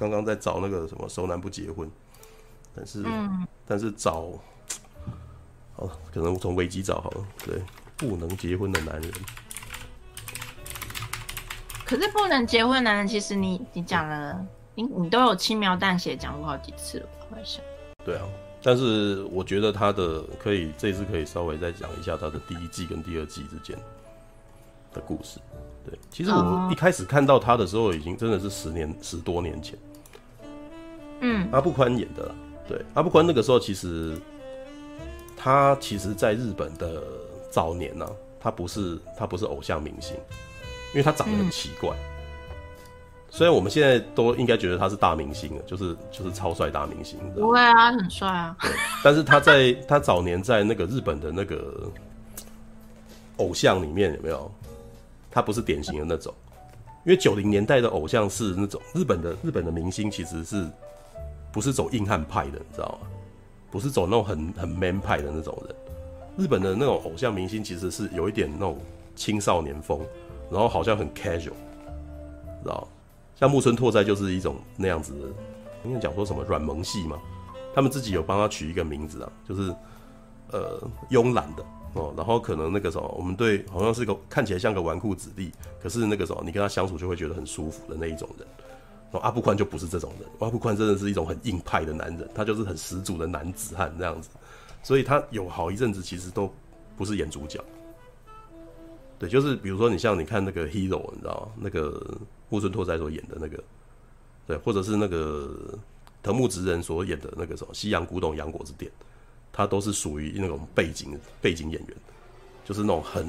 刚刚在找那个什么熟男不结婚，但是、嗯、但是找，好，可能从危机找好了，对，不能结婚的男人。可是不能结婚的男人，其实你你讲了，你你都有轻描淡写讲过好几次了，好像。对啊。但是我觉得他的可以这次可以稍微再讲一下他的第一季跟第二季之间的故事。对，其实我一开始看到他的时候，已经真的是十年十多年前。嗯，阿部宽演的。对，阿部宽那个时候其实他其实在日本的早年呢、啊，他不是他不是偶像明星，因为他长得很奇怪。嗯虽然我们现在都应该觉得他是大明星了，就是就是超帅大明星。不会啊，很帅啊。但是他在他早年在那个日本的那个偶像里面有没有？他不是典型的那种，因为九零年代的偶像是那种日本的日本的明星，其实是不是走硬汉派的，你知道吗？不是走那种很很 man 派的那种人。日本的那种偶像明星其实是有一点那种青少年风，然后好像很 casual，知道？像木村拓哉就是一种那样子的，应该讲说什么软萌系嘛，他们自己有帮他取一个名字啊，就是呃慵懒的哦，然后可能那个什么，我们对好像是个看起来像个纨绔子弟，可是那个什么，你跟他相处就会觉得很舒服的那一种人。然后阿部宽就不是这种人，阿部宽真的是一种很硬派的男人，他就是很十足的男子汉这样子，所以他有好一阵子其实都不是演主角。对，就是比如说你像你看那个 Hero，你知道吗？那个木村拓哉所演的那个，对，或者是那个藤木直人所演的那个什么西洋古董洋果子店，他都是属于那种背景背景演员，就是那种很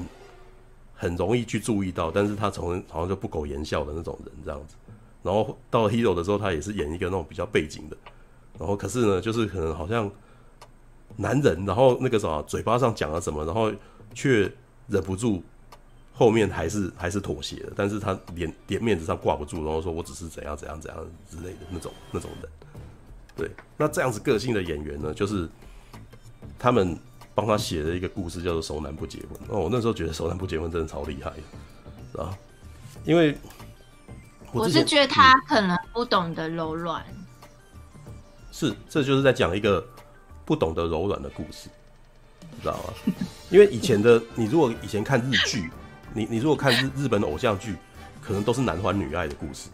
很容易去注意到，但是他从好像就不苟言笑的那种人这样子。然后到了 Hero 的时候，他也是演一个那种比较背景的，然后可是呢，就是可能好像男人，然后那个什么嘴巴上讲了什么，然后却忍不住。后面还是还是妥协的，但是他脸脸面子上挂不住，然后说我只是怎样怎样怎样之类的那种那种人，对，那这样子个性的演员呢，就是他们帮他写了一个故事，叫做《熟男不结婚》。哦，我那时候觉得《熟男不结婚》真的超厉害的，啊，因为我，我是觉得他可能不懂得柔软，是，这就是在讲一个不懂得柔软的故事，知道吗？因为以前的你，如果以前看日剧。你你如果看日日本的偶像剧，可能都是男欢女爱的故事，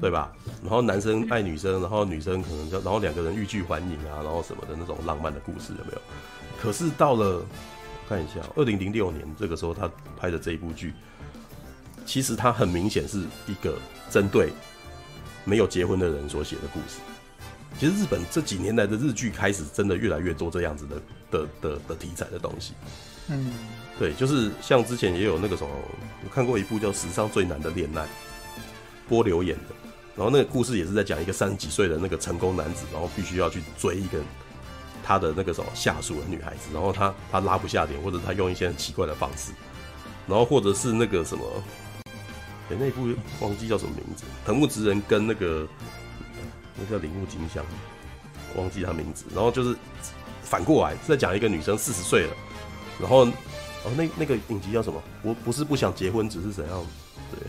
对吧？然后男生爱女生，然后女生可能就然后两个人欲拒还迎啊，然后什么的那种浪漫的故事有没有？可是到了看一下，二零零六年这个时候他拍的这一部剧，其实它很明显是一个针对没有结婚的人所写的故事。其实日本这几年来的日剧开始真的越来越多这样子的的的的题材的东西。嗯，对，就是像之前也有那个什么，我看过一部叫《史上最难的恋爱》，波流演的，然后那个故事也是在讲一个三十几岁的那个成功男子，然后必须要去追一个他的那个什么下属的女孩子，然后他他拉不下脸，或者他用一些很奇怪的方式，然后或者是那个什么，哎，那部忘记叫什么名字，藤木直人跟那个那个叫铃木京香，忘记他名字，然后就是反过来是在讲一个女生四十岁了。然后，哦，那那个影集叫什么？我不是不想结婚，只是怎样？对，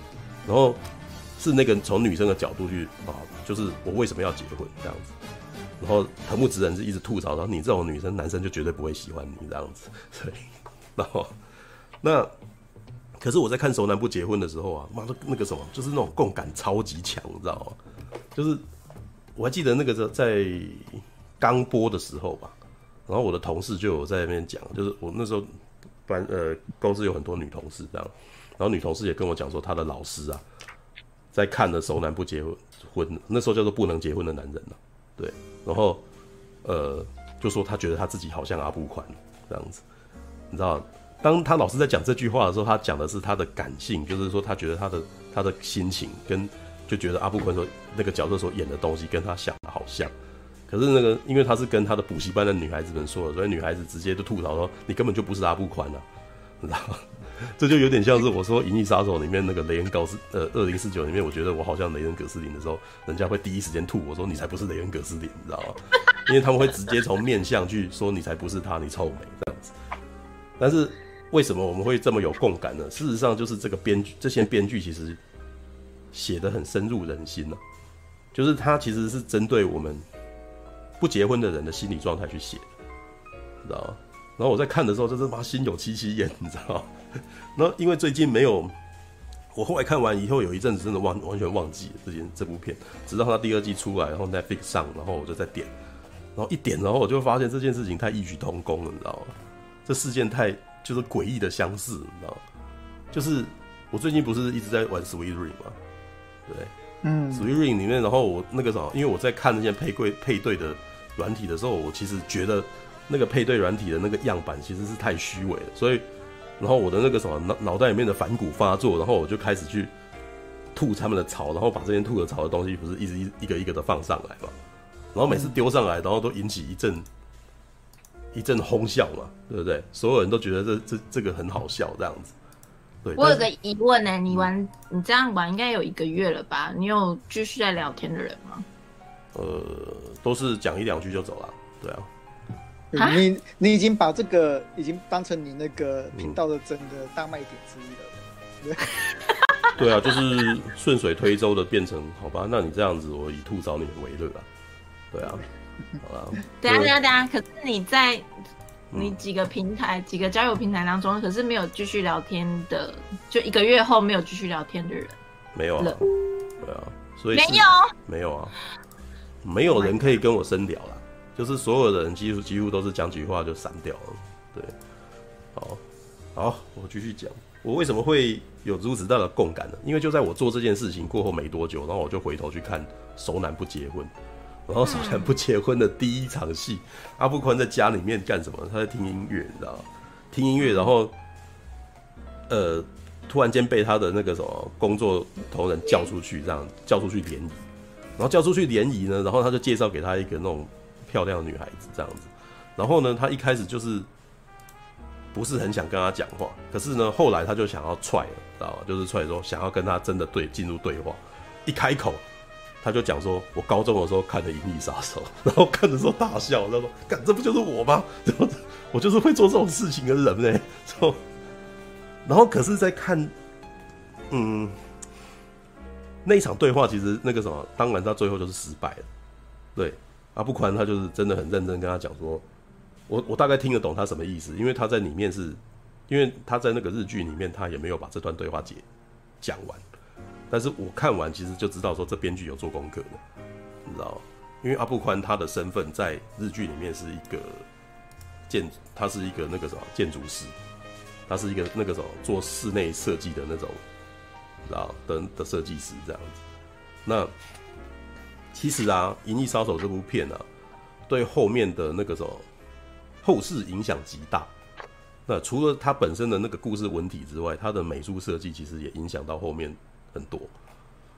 然后是那个从女生的角度去啊，就是我为什么要结婚这样子。然后藤木直人是一直吐槽，然后你这种女生，男生就绝对不会喜欢你这样子。对，然后那可是我在看《熟男不结婚》的时候啊，妈的，那个什么，就是那种共感超级强，你知道吗？就是我还记得那个在刚播的时候吧。然后我的同事就有在那边讲，就是我那时候班呃公司有很多女同事这样，然后女同事也跟我讲说，她的老师啊在看的《熟男不结婚》，那时候叫做不能结婚的男人了，对，然后呃就说他觉得他自己好像阿布宽这样子，你知道，当他老师在讲这句话的时候，他讲的是他的感性，就是说他觉得他的他的心情跟就觉得阿布宽说那个角色所演的东西跟他想的好像。可是那个，因为他是跟他的补习班的女孩子们说的，所以女孩子直接就吐槽说：“你根本就不是阿布宽啊！”你知道吗？这就有点像是我说《银翼杀手》里面那个雷恩·高斯，呃，二零四九里面，我觉得我好像雷恩·葛斯林的时候，人家会第一时间吐我说：“你才不是雷恩·葛斯林，你知道吗？” 因为他们会直接从面相去说：“你才不是他，你臭美。”这样子。但是为什么我们会这么有共感呢？事实上，就是这个编剧，这些编剧其实写的很深入人心呢、就是他其实是针对我们不结婚的人的心理状态去写，知道吗？然后我在看的时候，真是妈心有戚戚焉，你知道吗？然后因为最近没有，我后来看完以后，有一阵子真的忘完全忘记了这件这部片，直到他第二季出来，然后 Netflix 上，然后我就在点，然后一点，然后我就发现这件事情太异曲同工了，你知道吗？这事件太就是诡异的相似，你知道吗？就是我最近不是一直在玩 Sweet Ring 吗？对，嗯，Sweet Ring 里面，然后我那个什么，因为我在看那些配对配对的软体的时候，我其实觉得。那个配对软体的那个样板其实是太虚伪了，所以，然后我的那个什么脑脑袋里面的反骨发作，然后我就开始去吐他们的槽，然后把这些吐的槽的东西不是一直一一个一个的放上来嘛，然后每次丢上来，然后都引起一阵一阵哄笑嘛，对不对？所有人都觉得这这这个很好笑这样子。对，我有个疑问呢，你玩你这样玩应该有一个月了吧？你有继续在聊天的人吗？呃，都是讲一两句就走了，对啊。你你已经把这个已经当成你那个频道的整个大卖点之一了，对 对啊，就是顺水推舟的变成好吧？那你这样子，我以吐槽你为乐啊，对啊，好吧。等下等下等下，可是你在你几个平台、嗯、几个交友平台当中，可是没有继续聊天的，就一个月后没有继续聊天的人，没有啊，对啊，所以没有。没有啊，没有人可以跟我深聊了。就是所有的人几乎几乎都是讲几句话就散掉了，对，好，好，我继续讲，我为什么会有如此大的共感呢？因为就在我做这件事情过后没多久，然后我就回头去看《熟男不结婚》，然后《熟男不结婚》的第一场戏，阿布宽在家里面干什么？他在听音乐，你知道吗？听音乐，然后，呃，突然间被他的那个什么工作同仁叫出去，这样叫出去联谊，然后叫出去联谊呢，然后他就介绍给他一个那种。漂亮的女孩子这样子，然后呢，他一开始就是不是很想跟他讲话，可是呢，后来他就想要踹了，知道吗？就是踹说想要跟他真的对进入对话，一开口他就讲说：“我高中的时候看的《银翼杀手》，然后看的时候大笑，他说：‘干，这不就是我吗？’然后我就是会做这种事情的人呢。”然后可是，在看，嗯，那一场对话，其实那个什么，当然他最后就是失败了，对。阿布宽他就是真的很认真跟他讲说，我我大概听得懂他什么意思，因为他在里面是，因为他在那个日剧里面他也没有把这段对话解讲完，但是我看完其实就知道说这编剧有做功课的，你知道？因为阿布宽他的身份在日剧里面是一个建，他是一个那个什么建筑师，他是一个那个什么做室内设计的那种，知道的的设计师这样子，那。其实啊，《银翼杀手》这部片啊，对后面的那个什么后世影响极大。那除了它本身的那个故事文体之外，它的美术设计其实也影响到后面很多。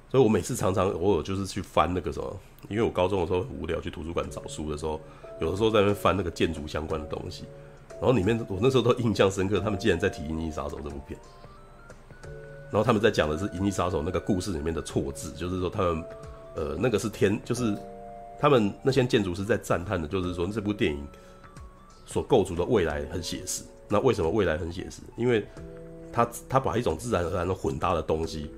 所以我每次常常偶尔就是去翻那个什么，因为我高中的时候很无聊，去图书馆找书的时候，有的时候在那边翻那个建筑相关的东西，然后里面我那时候都印象深刻，他们竟然在提《银翼杀手》这部片，然后他们在讲的是《银翼杀手》那个故事里面的错字，就是说他们。呃，那个是天，就是他们那些建筑师在赞叹的，就是说这部电影所构筑的未来很写实。那为什么未来很写实？因为他他把一种自然而然的混搭的东西，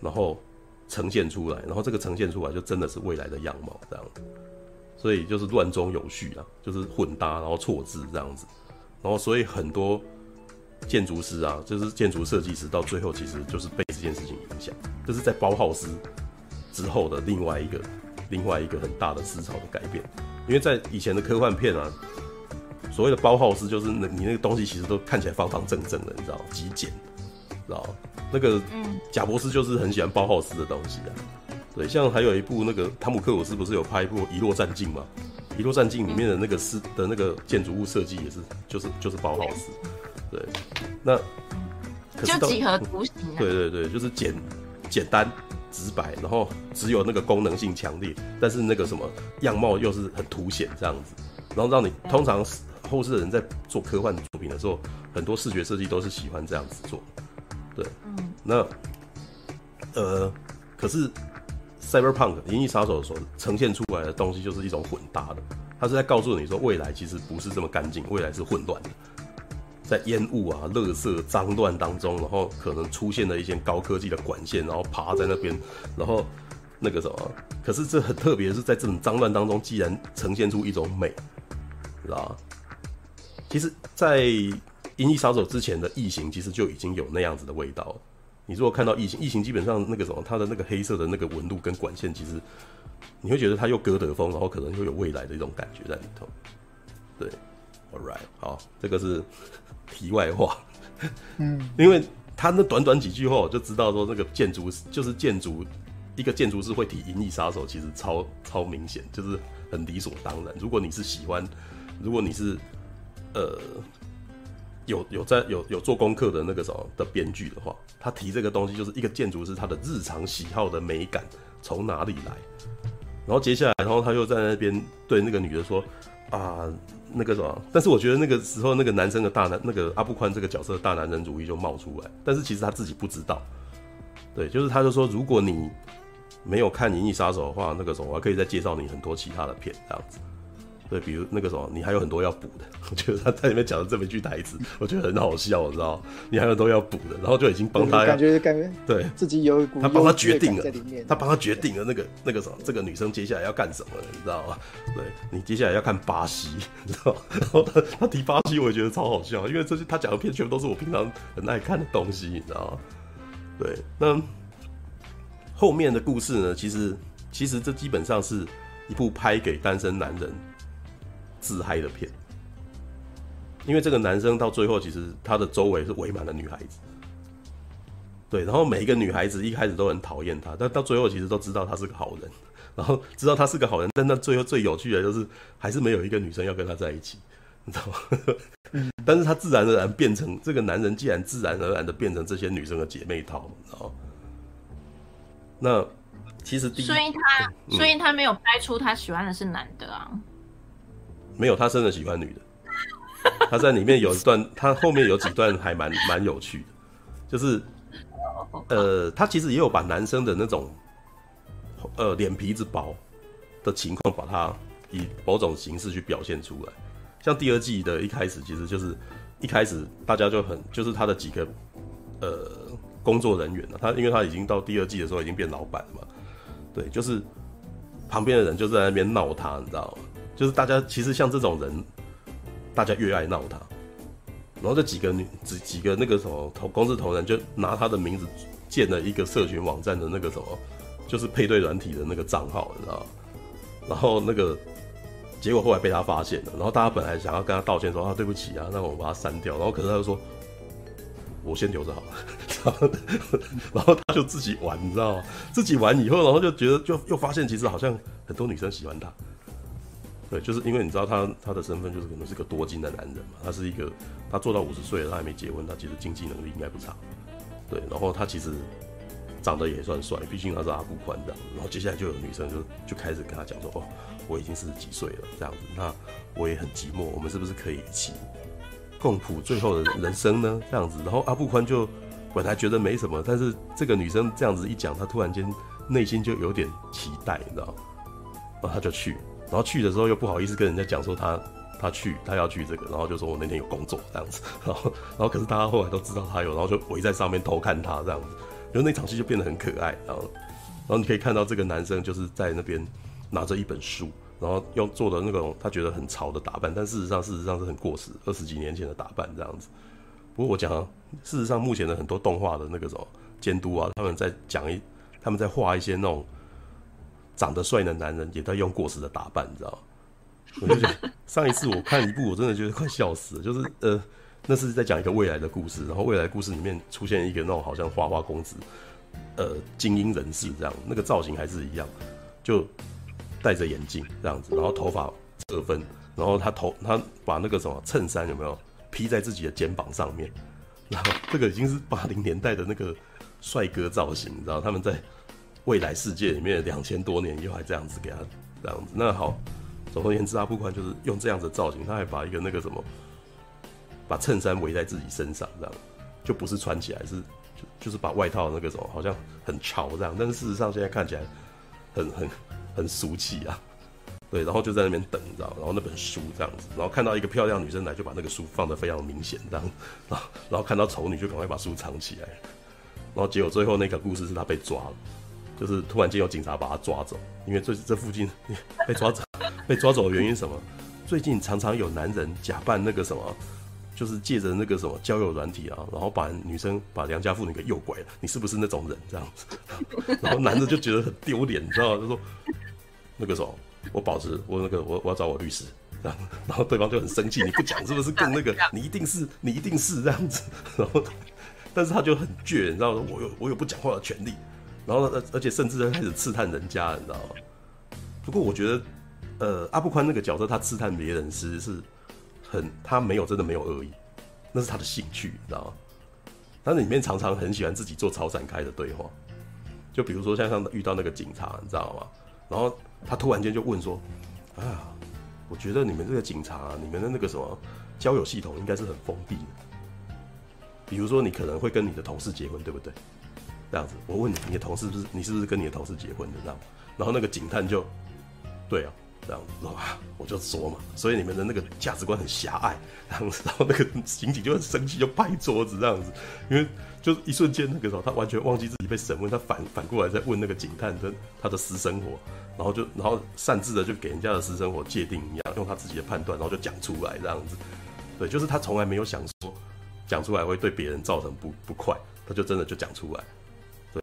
然后呈现出来，然后这个呈现出来就真的是未来的样貌这样。所以就是乱中有序啊，就是混搭，然后错字这样子。然后所以很多建筑师啊，就是建筑设计师，到最后其实就是被这件事情影响，就是在包浩斯。之后的另外一个，另外一个很大的思潮的改变，因为在以前的科幻片啊，所谓的包浩斯就是那你那个东西其实都看起来方方正正的，你知道极简，知道那个嗯，贾伯斯就是很喜欢包浩斯的东西啊。对，像还有一部那个汤姆克鲁斯不是有拍一部《遗落战境》吗？《遗落战境》里面的那个是的那个建筑物设计也是，就是就是包浩斯。对，那可是就几何图形。对对对，就是简简单。直白，然后只有那个功能性强烈，但是那个什么样貌又是很凸显这样子，然后让你通常后世的人在做科幻作品的时候，很多视觉设计都是喜欢这样子做，对，嗯，那呃，可是 Cyberpunk 银翼杀手所呈现出来的东西就是一种混搭的，它是在告诉你说未来其实不是这么干净，未来是混乱的。在烟雾啊、垃圾、脏乱当中，然后可能出现了一些高科技的管线，然后爬在那边，然后那个什么，可是这很特别，是在这种脏乱当中，既然呈现出一种美，知道吧？其实，在《银翼杀手》之前的《异形》其实就已经有那样子的味道了。你如果看到《异形》，《异形》基本上那个什么，它的那个黑色的那个纹路跟管线，其实你会觉得它又哥德风，然后可能又有未来的一种感觉在里头。对，All right，好，这个是 题外话。嗯，因为他那短短几句话，我就知道说那个建筑就是建筑。一个建筑师会提《银翼杀手》，其实超超明显，就是很理所当然。如果你是喜欢，如果你是呃有有在有有做功课的那个什么的编剧的话，他提这个东西，就是一个建筑师他的日常喜好的美感从哪里来。然后接下来，然后他又在那边对那个女的说啊，那个什么。但是我觉得那个时候那个男生的大男那个阿布宽这个角色的大男人主义就冒出来，但是其实他自己不知道。对，就是他就说，如果你没有看《银翼杀手》的话，那个什么，我还可以再介绍你很多其他的片，这样子。对，比如那个什么，你还有很多要补的。我觉得他在里面讲的这么一句台词，我觉得很好笑，我知道？你还有很多要补的，然后就已经帮他感觉感觉对自己有一股他帮他决定了，他帮他决定了那个那个什么，这个女生接下来要干什么，你知道吗？对，你接下来要看巴西，你知道？然后他他提巴西，我也觉得超好笑，因为这些他讲的片全部都是我平常很爱看的东西，你知道吗？对，那后面的故事呢？其实。其实这基本上是一部拍给单身男人自嗨的片，因为这个男生到最后其实他的周围是围满了女孩子，对，然后每一个女孩子一开始都很讨厌他，但到最后其实都知道他是个好人，然后知道他是个好人，但到最后最有趣的就是还是没有一个女生要跟他在一起，你知道吗？但是他自然而然变成这个男人，既然自然而然的变成这些女生的姐妹淘，你知道吗？那。其实第一，所以他，所以他没有拍出他喜欢的是男的啊。没有，他真的喜欢女的。他在里面有一段，他后面有几段还蛮蛮有趣的，就是，呃，他其实也有把男生的那种，呃，脸皮子薄的情况，把它以某种形式去表现出来。像第二季的一开始，其实就是一开始大家就很，就是他的几个呃工作人员了，他因为他已经到第二季的时候已经变老板了嘛。对，就是旁边的人就在那边闹他，你知道吗？就是大家其实像这种人，大家越爱闹他。然后这几个女几几个那个什么同公司同仁就拿他的名字建了一个社群网站的那个什么，就是配对软体的那个账号，你知道吗？然后那个结果后来被他发现了，然后大家本来想要跟他道歉说啊对不起啊，那我们把他删掉。然后可是他就说。我先留着好了，然后他就自己玩，你知道吗？自己玩以后，然后就觉得，就又发现，其实好像很多女生喜欢他。对，就是因为你知道他他的身份就是可能是个多金的男人嘛，他是一个，他做到五十岁了，他还没结婚，他其实经济能力应该不差。对，然后他其实长得也算帅，毕竟他是阿布宽这样。然后接下来就有女生就就开始跟他讲说，哦，我已经四十几岁了，这样子，那我也很寂寞，我们是不是可以一起？共谱最后的人生呢？这样子，然后阿布宽就本来觉得没什么，但是这个女生这样子一讲，他突然间内心就有点期待，你知道吗？然后他就去，然后去的时候又不好意思跟人家讲说他他去，他要去这个，然后就说我那天有工作这样子，然后然后可是大家后来都知道他有，然后就围在上面偷看他这样子，然后那场戏就变得很可爱，然后然后你可以看到这个男生就是在那边拿着一本书。然后用做的那种他觉得很潮的打扮，但事实上事实上是很过时，二十几年前的打扮这样子。不过我讲，事实上目前的很多动画的那个什么监督啊，他们在讲一，他们在画一些那种长得帅的男人，也在用过时的打扮，你知道？我就觉得 上一次我看一部，我真的觉得快笑死了，就是呃，那是在讲一个未来的故事，然后未来故事里面出现一个那种好像花花公子，呃，精英人士这样，那个造型还是一样，就。戴着眼镜这样子，然后头发侧分，然后他头他把那个什么衬衫有没有披在自己的肩膀上面，然后这个已经是八零年代的那个帅哥造型，你知道他们在未来世界里面两千多年以后还这样子给他这样子。那好，总而言之，阿布宽就是用这样子的造型，他还把一个那个什么把衬衫围在自己身上，这样就不是穿起来，是就就是把外套那个什么好像很潮这样，但是事实上现在看起来很很。很俗气啊，对，然后就在那边等，你知道，然后那本书这样子，然后看到一个漂亮女生来，就把那个书放得非常明显，这样，然后然后看到丑女就赶快把书藏起来，然后结果最后那个故事是他被抓了，就是突然间有警察把他抓走，因为这这附近 被抓走，被抓走的原因是什么？最近常常有男人假扮那个什么，就是借着那个什么交友软体啊，然后把女生把良家妇女给诱拐了。你是不是那种人？这样子，然后男的就觉得很丢脸，你知道吗？就说那个什么，我保持我那个我我要找我律师这样，然后对方就很生气，你不讲是不是更那个？你一定是你一定是这样子，然后但是他就很倔，你知道吗？我有我有不讲话的权利。然后，而而且甚至开始刺探人家，你知道吗？不过我觉得，呃，阿布宽那个角色，他刺探别人其实是很，他没有真的没有恶意，那是他的兴趣，你知道吗？他里面常常很喜欢自己做超展开的对话，就比如说像像遇到那个警察，你知道吗？然后他突然间就问说：“啊，我觉得你们这个警察，你们的那个什么交友系统应该是很封闭的，比如说你可能会跟你的同事结婚，对不对？”这样子，我问你，你的同事是不是你是不是跟你的同事结婚的？这样，然后那个警探就，对啊，这样子，哇，我就说嘛，所以你们的那个价值观很狭隘，这样子，然后那个刑警就很生气，就拍桌子这样子，因为就是一瞬间那个时候，他完全忘记自己被审问，他反反过来在问那个警探的他的私生活，然后就然后擅自的就给人家的私生活界定一样，用他自己的判断，然后就讲出来这样子，对，就是他从来没有想说讲出来会对别人造成不不快，他就真的就讲出来。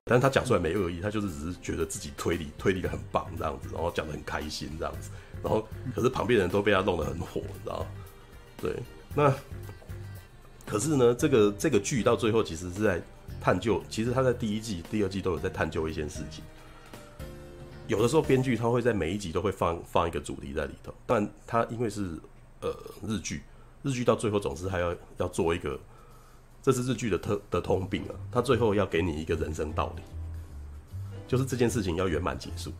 但是他讲出来没恶意，他就是只是觉得自己推理推理的很棒这样子，然后讲得很开心这样子，然后可是旁边人都被他弄得很火，你知道吗？对，那可是呢，这个这个剧到最后其实是在探究，其实他在第一季、第二季都有在探究一件事情。有的时候编剧他会在每一集都会放放一个主题在里头，但他因为是呃日剧，日剧到最后总是还要要做一个。这是日剧的特的通病啊，他最后要给你一个人生道理，就是这件事情要圆满结束。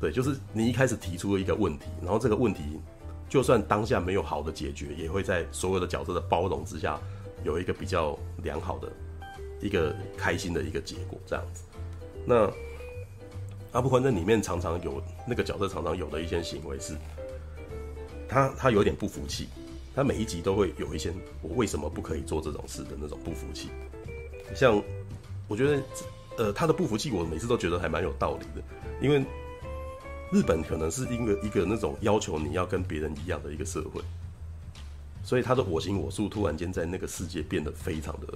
对，就是你一开始提出了一个问题，然后这个问题就算当下没有好的解决，也会在所有的角色的包容之下，有一个比较良好的一个开心的一个结果。这样子，那阿部宽在里面常常有那个角色常常有的一些行为是，他他有点不服气。他每一集都会有一些我为什么不可以做这种事的那种不服气，像我觉得，呃，他的不服气我每次都觉得还蛮有道理的，因为日本可能是因为一个那种要求你要跟别人一样的一个社会，所以他的我行我素突然间在那个世界变得非常的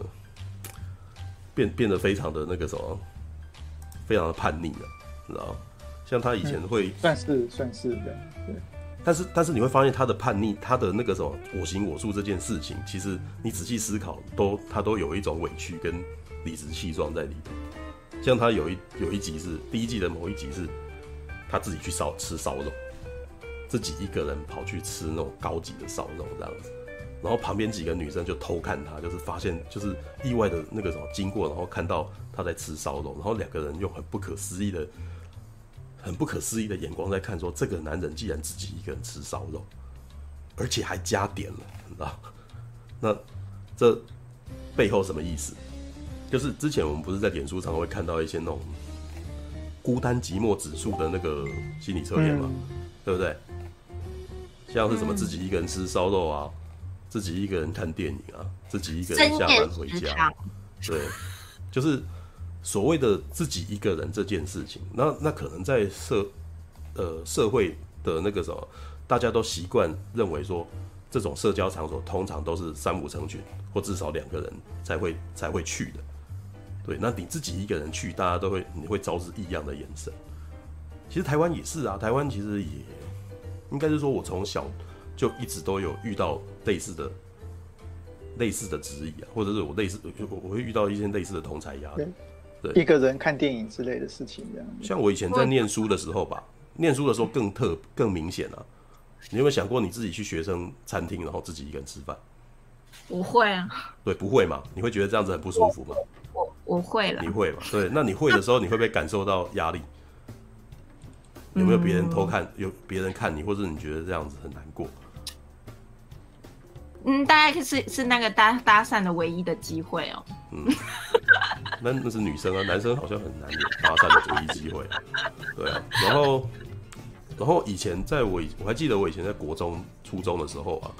变变得非常的那个什么，非常的叛逆了，你知道？像他以前会、算是算是的，对。但是，但是你会发现他的叛逆，他的那个什么我行我素这件事情，其实你仔细思考，都他都有一种委屈跟理直气壮在里头。像他有一有一集是第一季的某一集是，他自己去烧吃烧肉，自己一个人跑去吃那种高级的烧肉这样子，然后旁边几个女生就偷看他，就是发现就是意外的那个什么经过，然后看到他在吃烧肉，然后两个人用很不可思议的。很不可思议的眼光在看，说这个男人既然自己一个人吃烧肉，而且还加点了，你知道？那这背后什么意思？就是之前我们不是在脸书上会看到一些那种孤单寂寞指数的那个心理测验吗？嗯、对不对？像是什么自己一个人吃烧肉啊，自己一个人看电影啊，自己一个人下班回家，对，就是。所谓的自己一个人这件事情，那那可能在社呃社会的那个什么，大家都习惯认为说，这种社交场所通常都是三五成群，或至少两个人才会才会去的。对，那你自己一个人去，大家都会你会招致异样的眼神。其实台湾也是啊，台湾其实也应该是说，我从小就一直都有遇到类似的类似的质疑啊，或者是我类似我我会遇到一些类似的同侪压力。对一个人看电影之类的事情，这样。像我以前在念书的时候吧，念书的时候更特更明显啊。你有没有想过你自己去学生餐厅，然后自己一个人吃饭？不会啊。对，不会嘛？你会觉得这样子很不舒服吗？我我，我会了。你会嘛？对，那你会的时候，你会不会感受到压力？有没有别人偷看？有别人看你，或者你觉得这样子很难过？嗯，大概是是那个搭搭讪的唯一的机会哦。嗯，那那是女生啊，男生好像很难有搭讪的唯一机会。对啊，然后然后以前在我我还记得我以前在国中、初中的时候啊，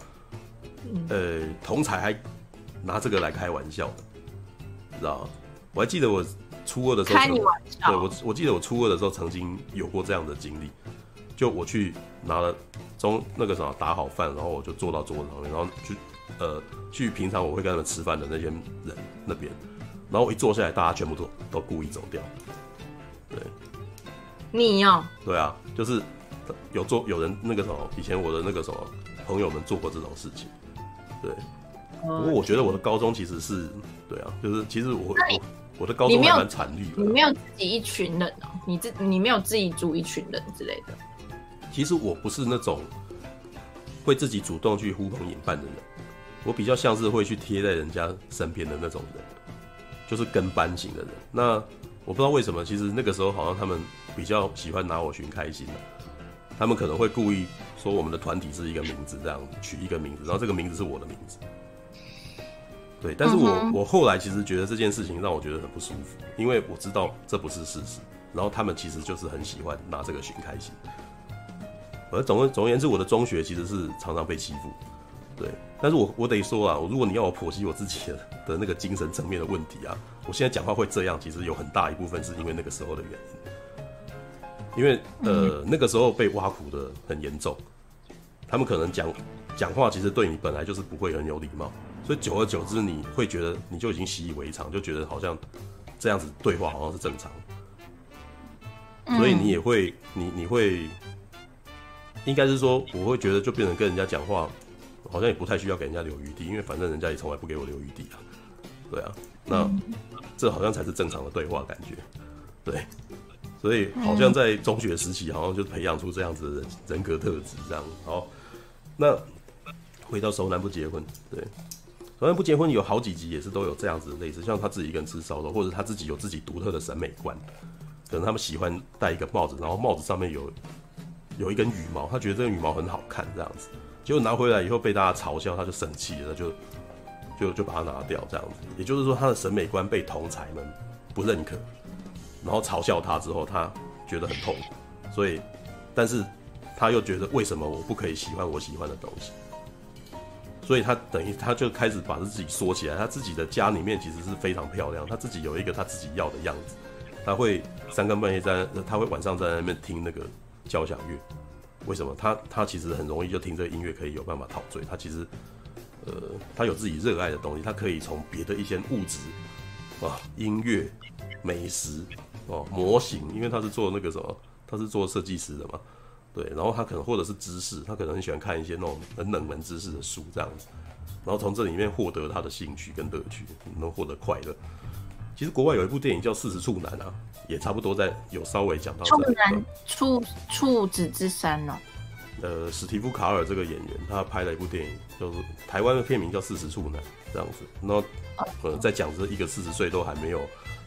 呃，同才还拿这个来开玩笑的，你知道吗？我还记得我初二的时候，开你玩笑。对我，我记得我初二的时候曾经有过这样的经历，就我去拿了中那个什么打好饭，然后我就坐到桌子上面，然后去呃去平常我会跟他们吃饭的那些人那边，然后我一坐下来，大家全部都都故意走掉。对，你要？对啊，就是有做有人那个什么，以前我的那个什么朋友们做过这种事情，对。不过我觉得我的高中其实是，对啊，就是其实我我我的高中还蛮惨绿的。你没有自己一群人哦，你自你没有自己组一群人之类的。其实我不是那种会自己主动去呼朋引伴的人，我比较像是会去贴在人家身边的那种人，就是跟班型的人。那我不知道为什么，其实那个时候好像他们比较喜欢拿我寻开心的，他们可能会故意说我们的团体是一个名字这样，取一个名字，然后这个名字是我的名字。对，但是我、嗯、我后来其实觉得这件事情让我觉得很不舒服，因为我知道这不是事实，然后他们其实就是很喜欢拿这个寻开心。而总而总而言之，我的中学其实是常常被欺负，对。但是我我得说啊，我如果你要我剖析我自己的的那个精神层面的问题啊，我现在讲话会这样，其实有很大一部分是因为那个时候的原因，因为呃那个时候被挖苦的很严重，他们可能讲讲话其实对你本来就是不会很有礼貌。所以久而久之，你会觉得你就已经习以为常，就觉得好像这样子对话好像是正常，所以你也会，你你会，应该是说，我会觉得就变成跟人家讲话，好像也不太需要给人家留余地，因为反正人家也从来不给我留余地啊，对啊，那这好像才是正常的对话感觉，对，所以好像在中学时期，好像就培养出这样子的人人格特质，这样。好，那回到熟男不结婚，对。熟男不结婚有好几集也是都有这样子的类似，像他自己一个人吃烧肉，或者他自己有自己独特的审美观，可能他们喜欢戴一个帽子，然后帽子上面有有一根羽毛，他觉得这个羽毛很好看，这样子，结果拿回来以后被大家嘲笑，他就生气了，就就就把它拿掉，这样子，也就是说他的审美观被同才们不认可，然后嘲笑他之后，他觉得很痛苦，所以，但是他又觉得为什么我不可以喜欢我喜欢的东西？所以他等于他就开始把自己缩起来，他自己的家里面其实是非常漂亮，他自己有一个他自己要的样子，他会三更半夜在，他会晚上在那边听那个交响乐，为什么？他他其实很容易就听这个音乐可以有办法陶醉，他其实呃他有自己热爱的东西，他可以从别的一些物质啊音乐、美食哦模型，因为他是做那个什么，他是做设计师的嘛。对，然后他可能或者是知识，他可能很喜欢看一些那种很冷门知识的书这样子，然后从这里面获得他的兴趣跟乐趣，能获得快乐。其实国外有一部电影叫《四十处男》啊，也差不多在有稍微讲到处男处处子之山哦。呃，史蒂夫·卡尔这个演员他拍了一部电影，就是台湾的片名叫《四十处男》这样子，然后呃在讲这一个四十岁都还没有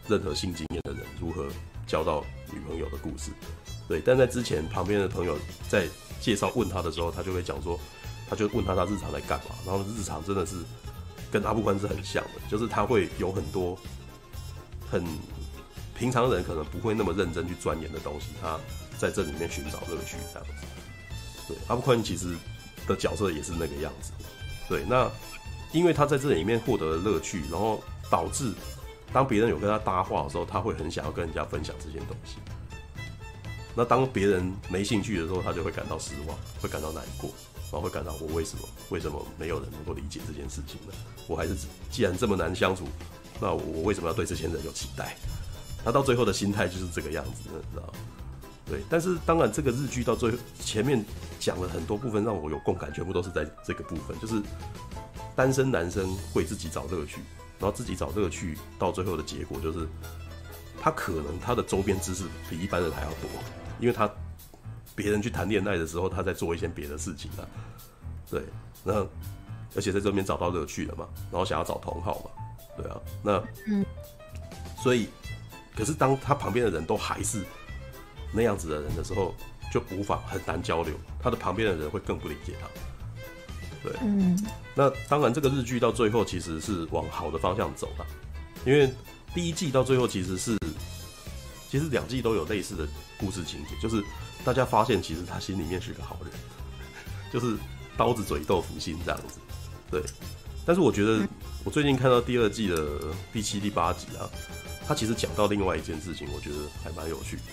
任何性经验的人如何交到女朋友的故事。对，但在之前旁边的朋友在介绍问他的时候，他就会讲说，他就问他他日常在干嘛，然后日常真的是跟阿布宽是很像的，就是他会有很多很平常人可能不会那么认真去钻研的东西，他在这里面寻找乐趣这样子。对，阿部宽其实的角色也是那个样子。对，那因为他在这里面获得了乐趣，然后导致当别人有跟他搭话的时候，他会很想要跟人家分享这些东西。那当别人没兴趣的时候，他就会感到失望，会感到难过，然后会感到我为什么为什么没有人能够理解这件事情呢？我还是既然这么难相处，那我为什么要对这些人有期待？他到最后的心态就是这个样子，你知道？对，但是当然这个日剧到最后前面讲了很多部分让我有共感，全部都是在这个部分，就是单身男生会自己找乐趣，然后自己找乐趣到最后的结果就是他可能他的周边知识比一般人还要多。因为他别人去谈恋爱的时候，他在做一些别的事情啊，对，那而且在这边找到乐趣了嘛，然后想要找同好嘛，对啊，那嗯，所以可是当他旁边的人都还是那样子的人的时候，就无法很难交流，他的旁边的人会更不理解他，对，嗯，那当然这个日剧到最后其实是往好的方向走的，因为第一季到最后其实是。其实两季都有类似的故事情节，就是大家发现其实他心里面是个好人，就是刀子嘴豆腐心这样子。对，但是我觉得我最近看到第二季的第七、第八集啊，他其实讲到另外一件事情，我觉得还蛮有趣的。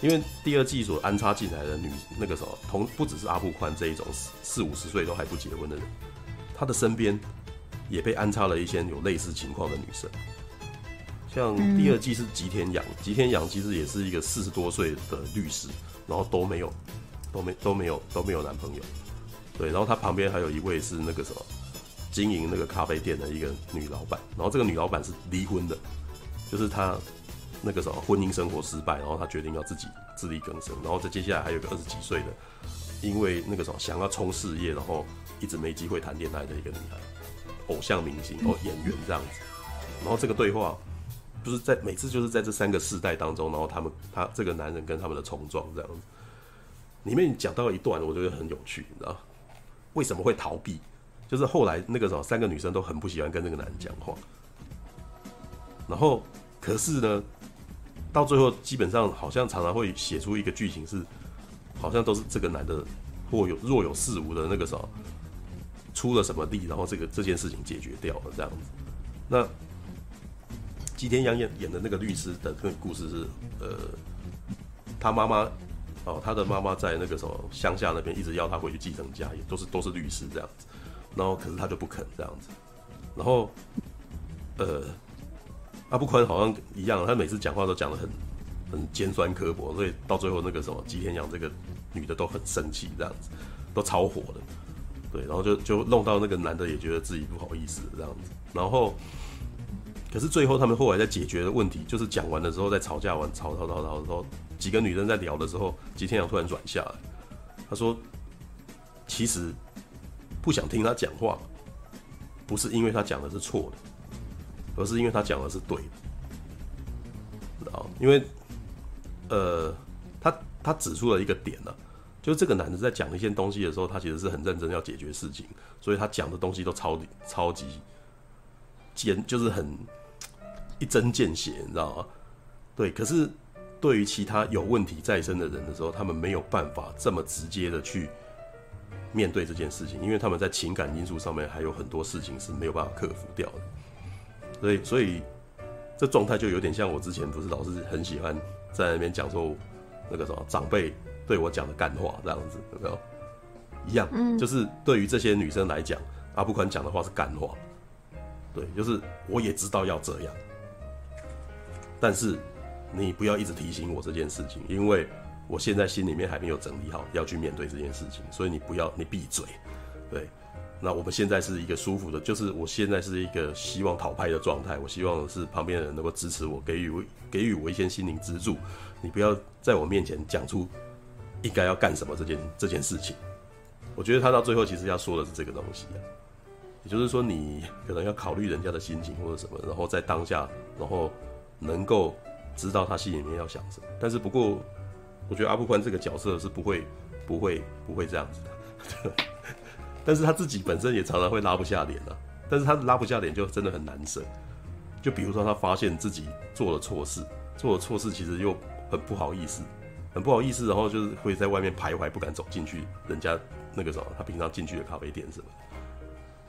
因为第二季所安插进来的女那个什么同不只是阿布宽这一种四四五十岁都还不结婚的人，他的身边也被安插了一些有类似情况的女生。像第二季是吉田洋，吉田洋其实也是一个四十多岁的律师，然后都没有都没都没有都没有男朋友。对，然后他旁边还有一位是那个什么经营那个咖啡店的一个女老板，然后这个女老板是离婚的，就是她。那个时候婚姻生活失败，然后她决定要自己自力更生，然后再接下来还有个二十几岁的，因为那个时候想要冲事业，然后一直没机会谈恋爱的一个女孩，偶像明星 哦演员这样子，然后这个对话就是在每次就是在这三个世代当中，然后他们他这个男人跟他们的冲撞这样子，里面讲到一段我觉得很有趣，你知道为什么会逃避？就是后来那个时候三个女生都很不喜欢跟那个男人讲话，然后可是呢。到最后，基本上好像常常会写出一个剧情是，好像都是这个男的或有若有似无的那个什么出了什么力，然后这个这件事情解决掉了这样子。那吉田洋演演的那个律师的那个故事是，呃，他妈妈哦，他的妈妈在那个什么乡下那边一直要他回去继承家业，都是都是律师这样子，然后可是他就不肯这样子，然后呃。阿布宽好像一样，他每次讲话都讲得很很尖酸刻薄，所以到最后那个什么吉田洋这个女的都很生气，这样子都超火的，对，然后就就弄到那个男的也觉得自己不好意思这样子，然后可是最后他们后来在解决的问题，就是讲完的时候在吵架完吵吵吵吵的时候，几个女生在聊的时候，吉田洋突然转下来，他说其实不想听他讲话，不是因为他讲的是错的。而是因为他讲的是对的，啊，因为，呃，他他指出了一个点呢、就是这个男的在讲一些东西的时候，他其实是很认真要解决事情，所以他讲的东西都超超级尖，就是很一针见血，你知道吗？对，可是对于其他有问题在身的人的时候，他们没有办法这么直接的去面对这件事情，因为他们在情感因素上面还有很多事情是没有办法克服掉的。所以，所以这状态就有点像我之前不是老是很喜欢在那边讲说那个什么长辈对我讲的干话这样子，有没有？一样，嗯，就是对于这些女生来讲，阿布宽讲的话是干话，对，就是我也知道要这样，但是你不要一直提醒我这件事情，因为我现在心里面还没有整理好要去面对这件事情，所以你不要，你闭嘴，对。那我们现在是一个舒服的，就是我现在是一个希望讨拍的状态。我希望是旁边的人能够支持我，给予我给予我一些心灵支柱。你不要在我面前讲出应该要干什么这件这件事情。我觉得他到最后其实要说的是这个东西啊，也就是说你可能要考虑人家的心情或者什么，然后在当下，然后能够知道他心里面要想什么。但是不过，我觉得阿布宽这个角色是不会不会不会这样子的。但是他自己本身也常常会拉不下脸了，但是他拉不下脸就真的很难受。就比如说他发现自己做了错事，做了错事其实又很不好意思，很不好意思，然后就是会在外面徘徊，不敢走进去人家那个什么他平常进去的咖啡店什么，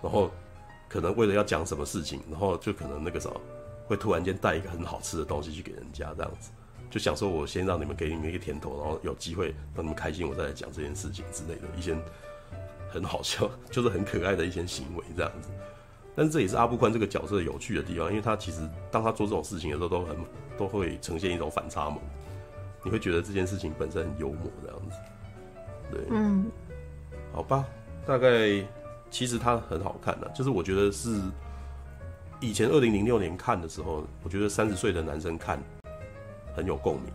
然后可能为了要讲什么事情，然后就可能那个什么会突然间带一个很好吃的东西去给人家这样子，就想说我先让你们给你们一个甜头，然后有机会让你们开心，我再来讲这件事情之类的。一些。很好笑，就是很可爱的一些行为这样子，但是这也是阿布宽这个角色有趣的地方，因为他其实当他做这种事情的时候，都很都会呈现一种反差萌，你会觉得这件事情本身很幽默这样子，对，嗯，好吧，大概其实他很好看的，就是我觉得是以前二零零六年看的时候，我觉得三十岁的男生看很有共鸣，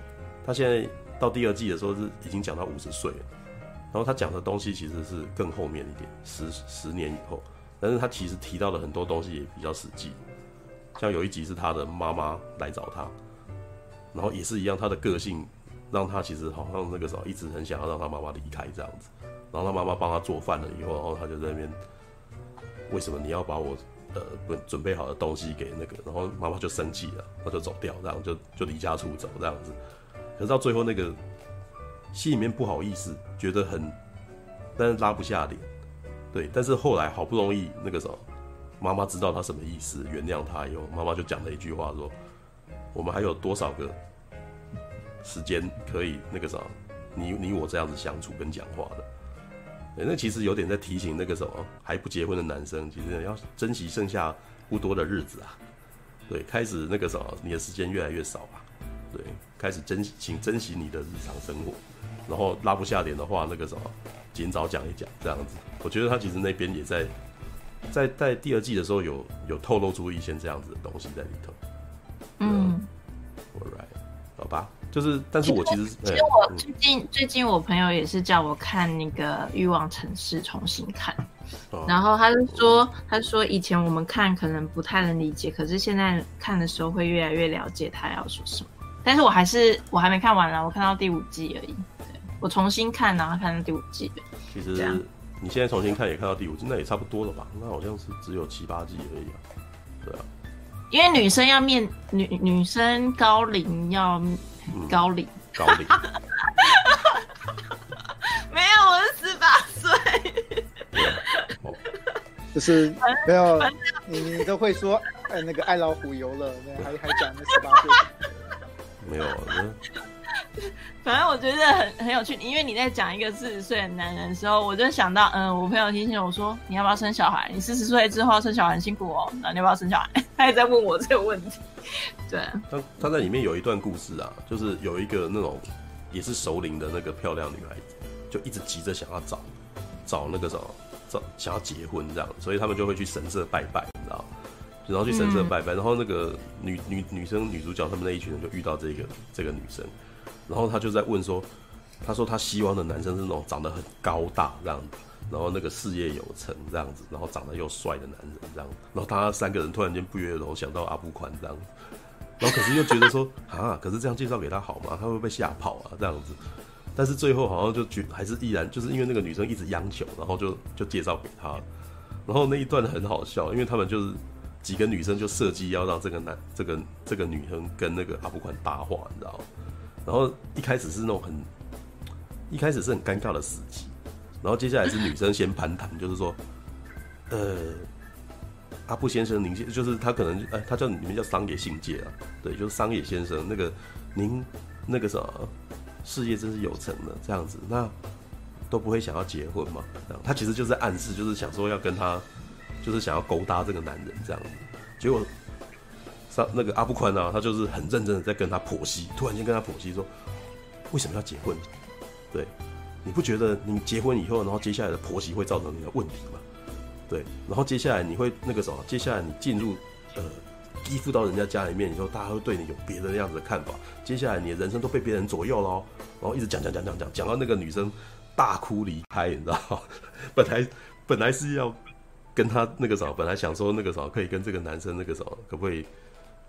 他现在到第二季的时候是已经讲到五十岁了。然后他讲的东西其实是更后面一点，十十年以后，但是他其实提到的很多东西也比较实际，像有一集是他的妈妈来找他，然后也是一样，他的个性让他其实好像那个时候一直很想要让他妈妈离开这样子，然后他妈妈帮他做饭了以后，然后他就在那边，为什么你要把我呃准准备好的东西给那个，然后妈妈就生气了，他就走掉，这样就就离家出走这样子，可是到最后那个。心里面不好意思，觉得很，但是拉不下脸，对。但是后来好不容易那个时候，妈妈知道他什么意思，原谅他以后，妈妈就讲了一句话说：“我们还有多少个时间可以那个啥，你你我这样子相处跟讲话的？”欸，那其实有点在提醒那个什么还不结婚的男生，其实要珍惜剩下不多的日子啊。对，开始那个什么，你的时间越来越少啊。对，开始珍惜，请珍惜你的日常生活。然后拉不下脸的话，那个什么，尽早讲一讲，这样子。我觉得他其实那边也在，在在第二季的时候有有透露出一些这样子的东西在里头。嗯，All right，好吧。就是，但是我其实其实我最近、嗯、最近我朋友也是叫我看那个《欲望城市》重新看，哦、然后他就说，他说以前我们看可能不太能理解，可是现在看的时候会越来越了解他要说什么。但是我还是我还没看完啦，我看到第五季而已。对，我重新看，然后看到第五季。其实你现在重新看也看到第五季，那也差不多了吧？那好像是只有七八季而已啊。对啊，因为女生要面女女生高龄要。高龄，高龄，没有，我是十八岁，就是没有，你你都会说，哎，那个爱老虎油了，还还讲那十八岁，没有，反正我觉得很很有趣，因为你在讲一个四十岁的男人的时候，我就想到，嗯，我朋友提醒我说，你要不要生小孩？你四十岁之后生小孩很辛苦哦，那你要不要生小孩？他也在问我这个问题。对，他他在里面有一段故事啊，就是有一个那种也是熟龄的那个漂亮女孩子，就一直急着想要找找那个什么找想要结婚这样，所以他们就会去神社拜拜，你知道？然后去神社拜拜，然后那个女女女生女主角他们那一群人就遇到这个这个女生。然后他就在问说：“他说他希望的男生是那种长得很高大这样子，然后那个事业有成这样子，然后长得又帅的男人这样。然后他三个人突然间不约而同想到阿布宽这样，然后可是又觉得说啊，可是这样介绍给他好吗？他会被吓跑啊这样子？但是最后好像就觉还是依然，就是因为那个女生一直央求，然后就就介绍给他。然后那一段很好笑，因为他们就是几个女生就设计要让这个男这个这个女生跟那个阿布宽搭话，你知道吗？然后一开始是那种很，一开始是很尴尬的时机，然后接下来是女生先攀谈，就是说，呃，阿布先生，您就是他可能，哎，他叫你们叫桑野信介啊，对，就是桑野先生，那个您那个什么事业真是有成的这样子，那都不会想要结婚嘛？这样，他其实就是在暗示，就是想说要跟他，就是想要勾搭这个男人这样子，结果。上那个阿布宽啊，他就是很认真的在跟他婆媳，突然间跟他婆媳说，为什么要结婚？对，你不觉得你结婚以后，然后接下来的婆媳会造成你的问题吗？对，然后接下来你会那个什么？接下来你进入呃依附到人家家里面以后，大家会对你有别的样子的看法。接下来你的人生都被别人左右喽，然后一直讲讲讲讲讲，讲到那个女生大哭离开，你知道吗？本来本来是要跟他那个什么，本来想说那个什么可以跟这个男生那个什么，可不可以？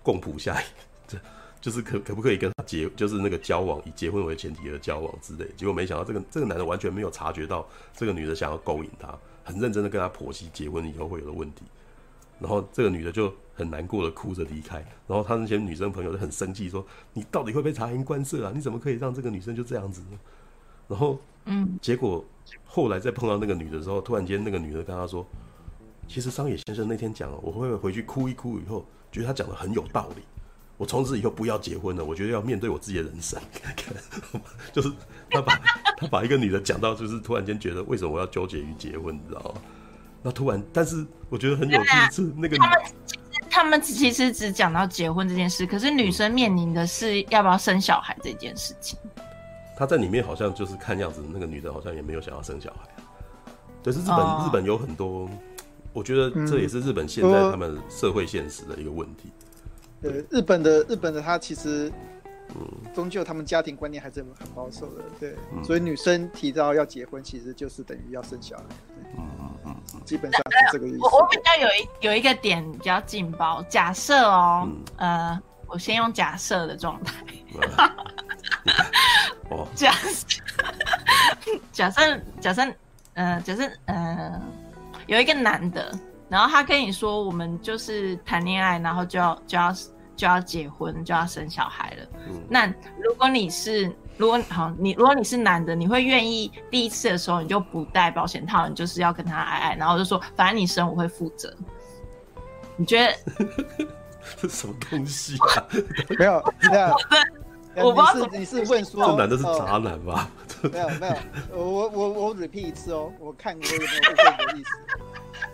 共谱下，这就是可可不可以跟他结，就是那个交往，以结婚为前提的交往之类。结果没想到这个这个男的完全没有察觉到这个女的想要勾引他，很认真的跟他婆媳结婚以后会有的问题。然后这个女的就很难过的哭着离开。然后他那些女生朋友就很生气说：“你到底会不会察言观色啊？你怎么可以让这个女生就这样子呢？”然后嗯，结果后来再碰到那个女的时候，突然间那个女的跟他说：“其实桑野先生那天讲了，我会不会回去哭一哭以后。”觉得他讲的很有道理，我从此以后不要结婚了。我觉得要面对我自己的人生，就是他把他把一个女的讲到，就是突然间觉得为什么我要纠结于结婚，你知道吗？那突然，但是我觉得很有趣的是那个女的他们其实只讲到结婚这件事，可是女生面临的是要不要生小孩这件事情。她在里面好像就是看样子，那个女的好像也没有想要生小孩。对，是日本，哦、日本有很多。我觉得这也是日本现在他们社会现实的一个问题。日本的日本的他其实，嗯，终究他们家庭观念还是很保守的。对，嗯、所以女生提到要结婚，其实就是等于要生小孩。嗯嗯嗯，基本上是这个意思。我我比较有一有一个点比较劲爆，假设哦，嗯、呃，我先用假设的状态。哦，假设假设假设，呃，假设呃。有一个男的，然后他跟你说，我们就是谈恋爱，然后就要就要就要结婚，就要生小孩了。嗯、那如果你是，如果好，你如果你是男的，你会愿意第一次的时候你就不戴保险套，你就是要跟他爱爱，然后就说反正你生我会负责。你觉得 这什么东西啊？没有，没有。我不知道你是你是问说这男的是渣男吧？没有没有，我我我 repeat 一次哦，我看我有没有误会你的意思。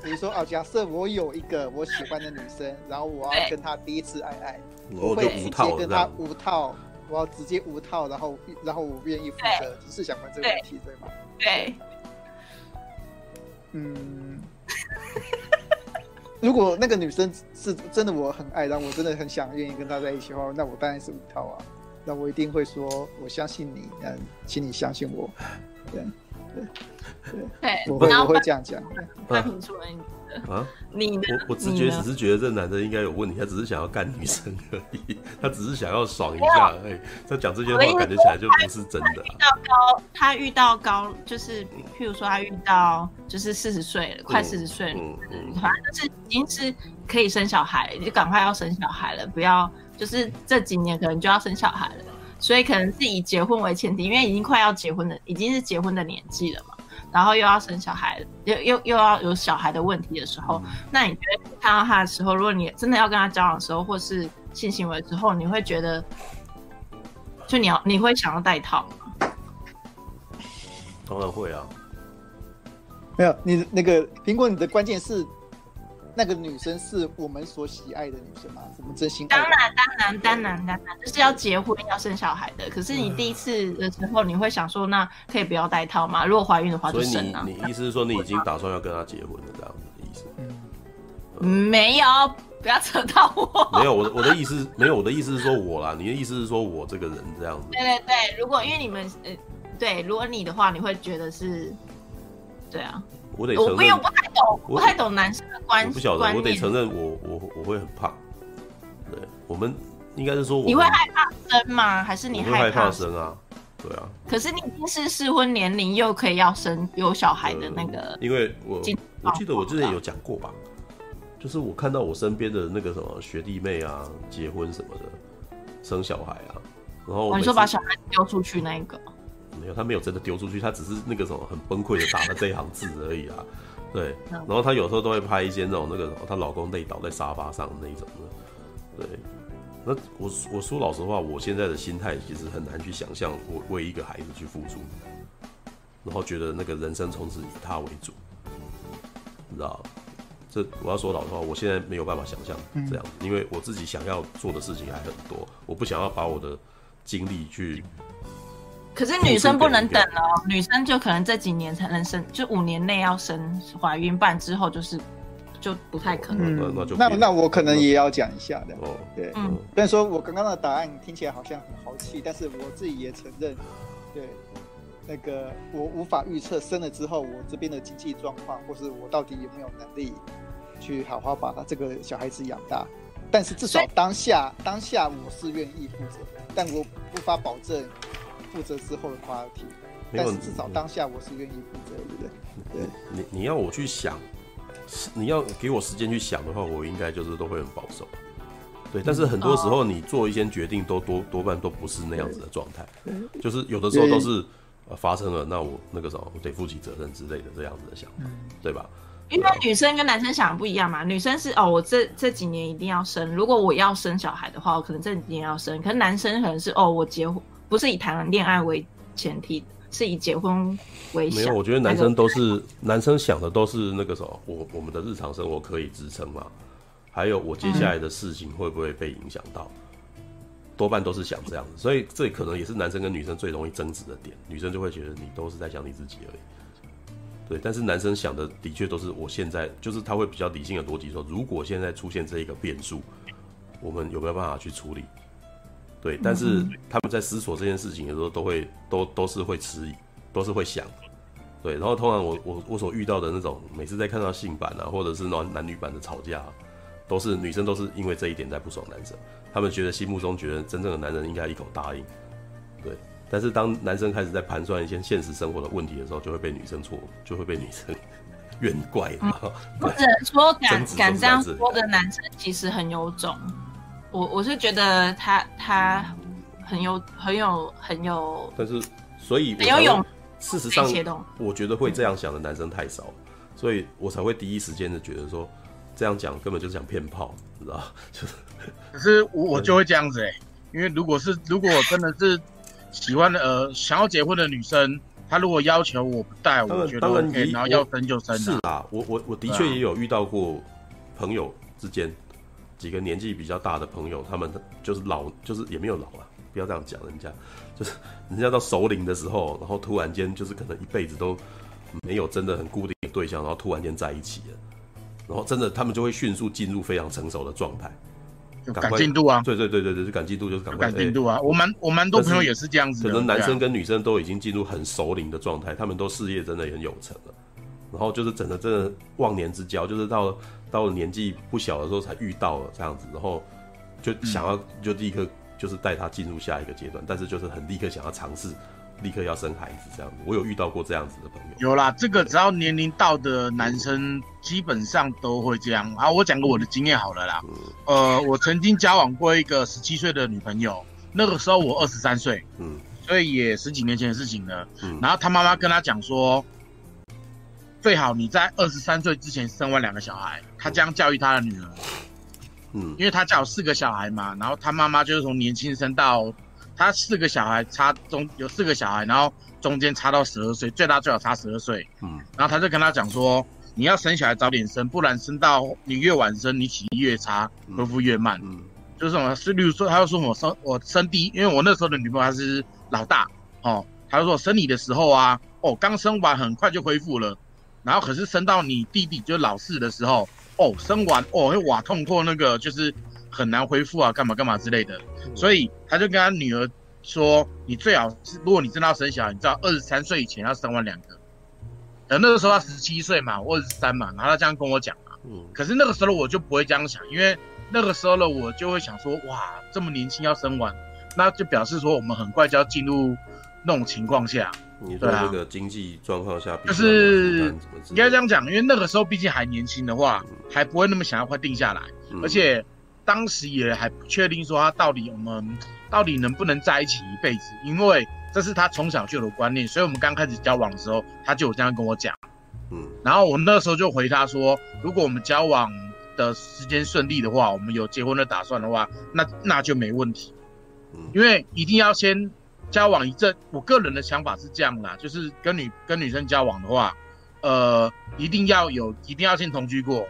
你说啊，假设我有一个我喜欢的女生，然后我要跟她第一次爱爱，我会直接跟她无套，我要直接无套，然后然后我愿意负责，只是想问这个问题对吗？对。嗯。如果那个女生是真的我很爱，然后我真的很想愿意跟她在一起的话，那我当然是五套啊。那我一定会说，我相信你，嗯，请你相信我，对，对，对，我会我会这样讲。他评出来啊，你呢？我我直觉只是觉得这男的应该有问题，他只是想要干女生而已，他只是想要爽一下而已。他讲这些话感觉起来就不是真的。遇到高，他遇到高，就是譬如说他遇到就是四十岁了，快四十岁了，嗯，反正就是已经是可以生小孩，就赶快要生小孩了，不要。就是这几年可能就要生小孩了，所以可能是以结婚为前提，因为已经快要结婚了，已经是结婚的年纪了嘛。然后又要生小孩，又又又要有小孩的问题的时候，那你觉得看到他的时候，如果你真的要跟他交往的时候，或是性行为之后，你会觉得，就你要你会想要戴套吗？当然会啊。没有，你那个苹果，你的关键是。那个女生是我们所喜爱的女生吗？什么真心？当然，当然，当然，当然，就是要结婚要生小孩的。可是你第一次的时候，你会想说，那可以不要戴套吗？如果怀孕的话就生啊。所以你你意思是说，你已经打算要跟他结婚了，这样子的意思？嗯，没有，不要扯到我。没有，我的我的意思没有，我的意思是说我啦。你的意思是说我这个人这样子？对对对，如果因为你们呃，对，如果你的话，你会觉得是，对啊。我得承认，我不太懂，不太懂男生的关系。我不晓得，我得承认我，我我我会很怕。对，我们应该是说，你会害怕生吗？还是你害怕生啊？对啊。可是你已经是适婚年龄，又可以要生有小孩的那个，因为我我记得我之前有讲过吧，就是我看到我身边的那个什么学弟妹啊，结婚什么的，生小孩啊，然后你说把小孩丢出去那一个。没有，他没有真的丢出去，他只是那个什么很崩溃的打了这一行字而已啊。对，然后他有时候都会拍一些那种那个什么，她老公累倒在沙发上那一种的。对，那我我说老实话，我现在的心态其实很难去想象，我为一个孩子去付出，然后觉得那个人生从此以他为主，你知道？这我要说老实话，我现在没有办法想象这样，因为我自己想要做的事情还很多，我不想要把我的精力去。可是女生不能等哦，女生就可能这几年才能生，就五年内要生怀孕，不然之后就是就不太可能。嗯，那那那我可能也要讲一下的。哦，对，嗯，虽然说我刚刚的答案听起来好像很豪气，但是我自己也承认，对，那个我无法预测生了之后我这边的经济状况，或是我到底有没有能力去好好把他这个小孩子养大。但是至少当下当下我是愿意负责，但我无法保证。负责之后的话题，但是至少当下我是愿意负责，对不对？对，你你要我去想，你要给我时间去想的话，我应该就是都会很保守。对，但是很多时候你做一些决定，都多多半都不是那样子的状态，就是有的时候都是呃发生了，那我那个时候我得负起责任之类的这样子的想法，对吧？因为女生跟男生想的不一样嘛，女生是哦，我这这几年一定要生，如果我要生小孩的话，我可能这几年要生，可是男生可能是哦，我结婚。不是以谈恋爱为前提，是以结婚为想。没有，我觉得男生都是男生想的都是那个什么，我我们的日常生活可以支撑吗？还有我接下来的事情会不会被影响到？嗯、多半都是想这样子，所以这可能也是男生跟女生最容易争执的点。女生就会觉得你都是在想你自己而已，对。但是男生想的的确都是我现在，就是他会比较理性的逻辑说，如果现在出现这一个变数，我们有没有办法去处理？对，但是他们在思索这件事情的时候，都会都都是会迟疑，都是会想，对。然后通常我我我所遇到的那种，每次在看到性版啊，或者是男男女版的吵架，都是女生都是因为这一点在不爽男生，他们觉得心目中觉得真正的男人应该一口答应，对。但是当男生开始在盘算一些现实生活的问题的时候，就会被女生错，就会被女生 怨怪。或者说敢敢这样说的男生其实很有种。我我是觉得他他很有很有很有，但是所以很有勇。事实上，我觉得会这样想的男生太少，所以我才会第一时间的觉得说，这样讲根本就是想骗炮，你知道？就是，可是我我就会这样子哎、欸，因为如果是如果真的是喜欢的呃想要结婚的女生，她如果要求我不带，我觉得 OK，然后要生就生。是啊，我我我的确也有遇到过朋友之间几个年纪比较大的朋友，他们就是老就是也没有老啊，不要这样讲，人家就是 人家到熟龄的时候，然后突然间就是可能一辈子都没有真的很固定的对象，然后突然间在一起了。然后真的，他们就会迅速进入非常成熟的状态，就赶进度啊！对对对对对，就赶进度就是赶快赶进度啊！我蛮我蛮多朋友也是这样子，可能男生跟女生都已经进入很熟龄的状态，他们都事业真的很有成了，然后就是整个真的忘年之交，就是到到了年纪不小的时候才遇到了这样子，然后就想要就立刻就是带他进入下一个阶段，但是就是很立刻想要尝试。立刻要生孩子这样子，我有遇到过这样子的朋友。有啦，这个只要年龄到的男生，基本上都会这样。啊，我讲个我的经验好了啦。嗯、呃，我曾经交往过一个十七岁的女朋友，那个时候我二十三岁，嗯，所以也十几年前的事情了。嗯，然后他妈妈跟他讲说，最好你在二十三岁之前生完两个小孩，他这样教育他的女儿。嗯，因为他家有四个小孩嘛，然后他妈妈就是从年轻生到。他四个小孩差中有四个小孩，然后中间差到十二岁，最大最小差十二岁。嗯，然后他就跟他讲说，你要生小孩早点生，不然生到你越晚生，你体力越差，恢复越慢。嗯，就是什么？是例如说，他就说我生我生第一，因为我那时候的女朋友她是老大哦，他就说生你的时候啊，哦刚生完很快就恢复了，然后可是生到你弟弟就老四的时候，哦生完哦会瓦痛破那个就是。很难恢复啊，干嘛干嘛之类的，所以他就跟他女儿说：“你最好是，如果你真的要生小孩，你知道二十三岁以前要生完两个。”呃，那个时候他十七岁嘛，我二十三嘛，然后他这样跟我讲嘛。嗯。可是那个时候我就不会这样想，因为那个时候呢，我就会想说：“哇，这么年轻要生完，那就表示说我们很快就要进入那种情况下。”你在这个经济状况下，就是应该这样讲，因为那个时候毕竟还年轻的话，还不会那么想要快定下来，而且。当时也还不确定说他到底我们到底能不能在一起一辈子，因为这是他从小就有的观念，所以我们刚开始交往的时候，他就有这样跟我讲，嗯，然后我那时候就回他说，如果我们交往的时间顺利的话，我们有结婚的打算的话，那那就没问题，嗯，因为一定要先交往一阵，我个人的想法是这样啦，就是跟女跟女生交往的话，呃，一定要有，一定要先同居过。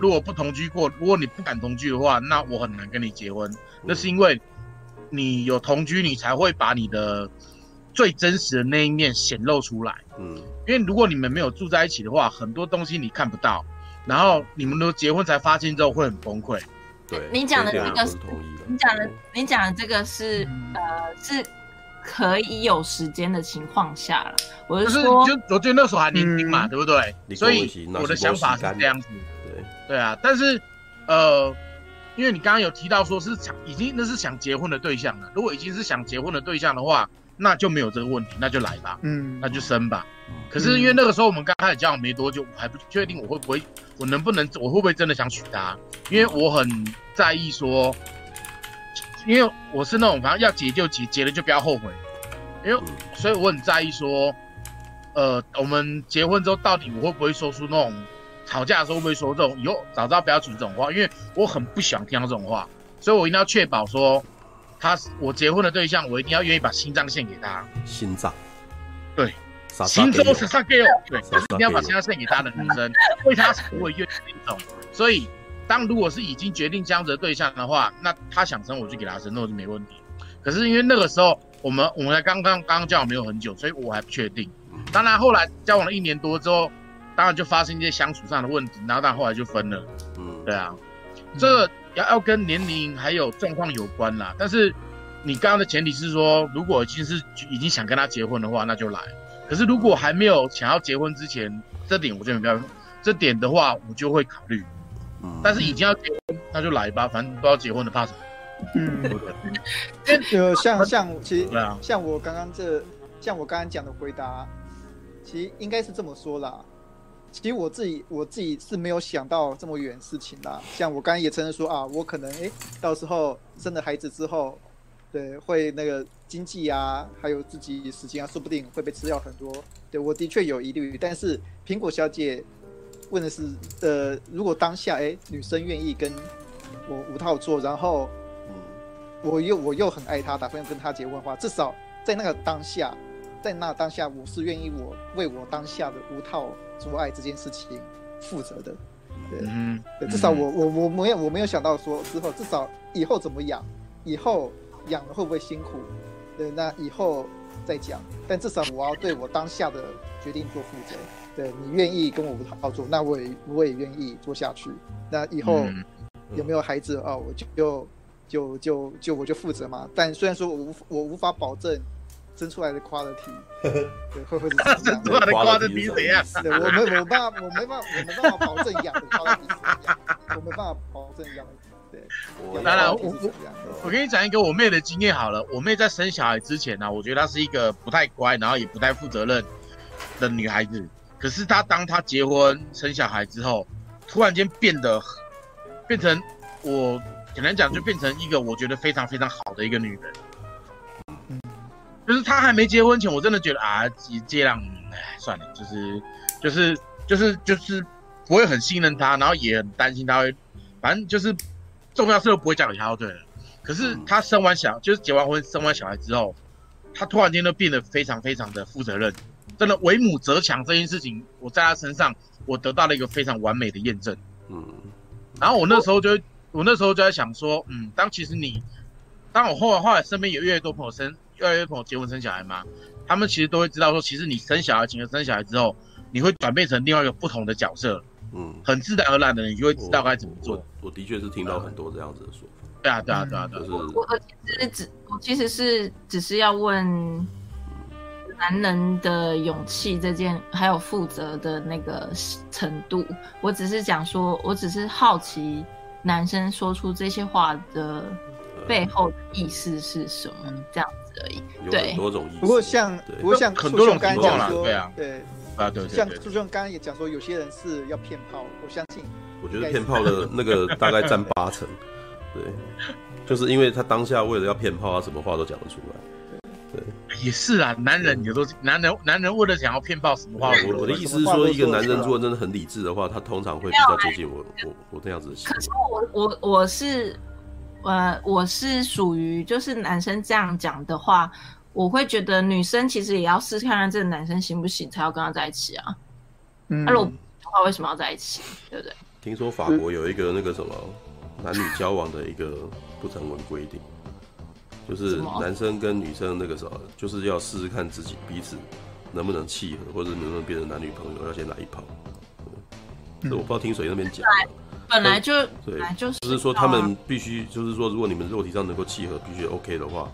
如果不同居过，如果你不敢同居的话，那我很难跟你结婚。那是因为你有同居，你才会把你的最真实的那一面显露出来。嗯，因为如果你们没有住在一起的话，很多东西你看不到，然后你们都结婚才发现之后会很崩溃。对，你讲的这个是，你讲的你讲的这个是呃是可以有时间的情况下了。我是说，就我觉得那时候还年轻嘛，对不对？所以我的想法是这样子。对啊，但是，呃，因为你刚刚有提到说是想已经那是想结婚的对象了，如果已经是想结婚的对象的话，那就没有这个问题，那就来吧，嗯，那就生吧。可是因为那个时候我们刚开始交往没多久，我还不确定我会不会，我能不能，我会不会真的想娶她？因为我很在意说，因为我是那种反正要结就结，结了就不要后悔，因为所以我很在意说，呃，我们结婚之后到底我会不会说出那种。吵架的时候会不会说这种以后早知道不要说这种话？因为我很不喜欢听到这种话，所以我一定要确保说，他我结婚的对象，我一定要愿意把心脏献给他。心脏，对，心脏是上给我，对，一定要把心脏献给他的女生，为他才会愿意那种。所以，当如果是已经决定这样子的对象的话，那他想生我就给他生，那我就没问题。可是因为那个时候我们我们才刚刚刚交往没有很久，所以我还不确定。当然后来交往了一年多之后。当然就发生一些相处上的问题，然后但后来就分了。嗯，对啊，这个要要跟年龄还有状况有关啦。但是你刚刚的前提是说，如果已经是已经想跟他结婚的话，那就来。可是如果还没有想要结婚之前，这点我就没办法。这点的话，我就会考虑。嗯，但是已经要结婚，那就来吧，反正都要结婚的，怕什么？嗯，就像像其实对啊，像我刚刚这像我刚刚讲的回答，其实应该是这么说啦。其实我自己我自己是没有想到这么远事情啦。像我刚刚也承认说啊，我可能诶，到时候生了孩子之后，对，会那个经济啊，还有自己时间啊，说不定会被吃掉很多。对，我的确有疑虑，但是苹果小姐问的是，呃，如果当下哎、欸、女生愿意跟我无套做，然后我又我又很爱她，打算要跟她结婚的话，至少在那个当下，在那当下我是愿意我为我当下的无套做爱这件事情负责的。对，嗯、对，至少我我我没有我没有想到说之后至少以后怎么养，以后养了会不会辛苦？对，那以后再讲。但至少我要对我当下的决定做负责。对，你愿意跟我无套做，那我也我也愿意做下去。那以后有没有孩子啊？我就就就就就我就负责嘛。但虽然说我无我无法保证。生出来的 quality，对，会会是怎样？生出来的 quality 怎样？对，我没我办法，我没办法，我没办法保证养的 quality 怎样，我没办法保证养。对，当然，我我我跟你讲一个我妹的经验好了。我妹在生小孩之前呢、啊，我觉得她是一个不太乖，然后也不太负责任的女孩子。可是她当她结婚生小孩之后，突然间变得变成我简单讲，就变成一个我觉得非常非常好的一个女人。就是她还没结婚前，我真的觉得啊，这样，哎，算了，就是，就是，就是，就是不会很信任她，然后也很担心她会，反正就是重要事都不会交给他就对了。可是他生完小，就是结完婚生完小孩之后，他突然间都变得非常非常的负责任，真的为母则强这件事情，我在他身上我得到了一个非常完美的验证。嗯，然后我那时候就，我那时候就在想说，嗯，当其实你，当我后来后来身边有越来越多朋友生。越来越多朋友结婚生小孩嘛，他们其实都会知道说，其实你生小孩，请生小孩之后，你会转变成另外一个不同的角色，嗯，很自然而然的，你就会知道该怎么做。我，我的确是听到很多这样子的说法。对啊，对啊，对啊，对啊。我我其实只我其实是只是要问男人的勇气这件，还有负责的那个程度。我只是讲说，我只是好奇男生说出这些话的背后的意思是什么，这样子。而已，对很多种意思。不过像，不过像很多种情况啦，对啊，对啊，对，像朱兄刚刚也讲说，有些人是要骗炮，我相信。我觉得骗炮的那个大概占 八成，对，就是因为他当下为了要骗炮，他什么话都讲得出来。对，也是啊，男人有都男人，男人为了想要骗炮，什么话？我我的意思是说，一个男人如果真的很理智的话，他通常会比较接近我，我我那样子的。可是我我我是。呃，我是属于就是男生这样讲的话，我会觉得女生其实也要试试看看这个男生行不行，才要跟他在一起啊。嗯，那如果的话，为什么要在一起？对不对？听说法国有一个那个什么男女交往的一个不成文规定，就是男生跟女生那个什么就是要试试看自己彼此能不能契合，或者能不能变成男女朋友，要先来一炮。这我不知道听谁那边讲。本来就对，就是就是说他们必须，就是说如果你们肉体上能够契合，必须 OK 的话，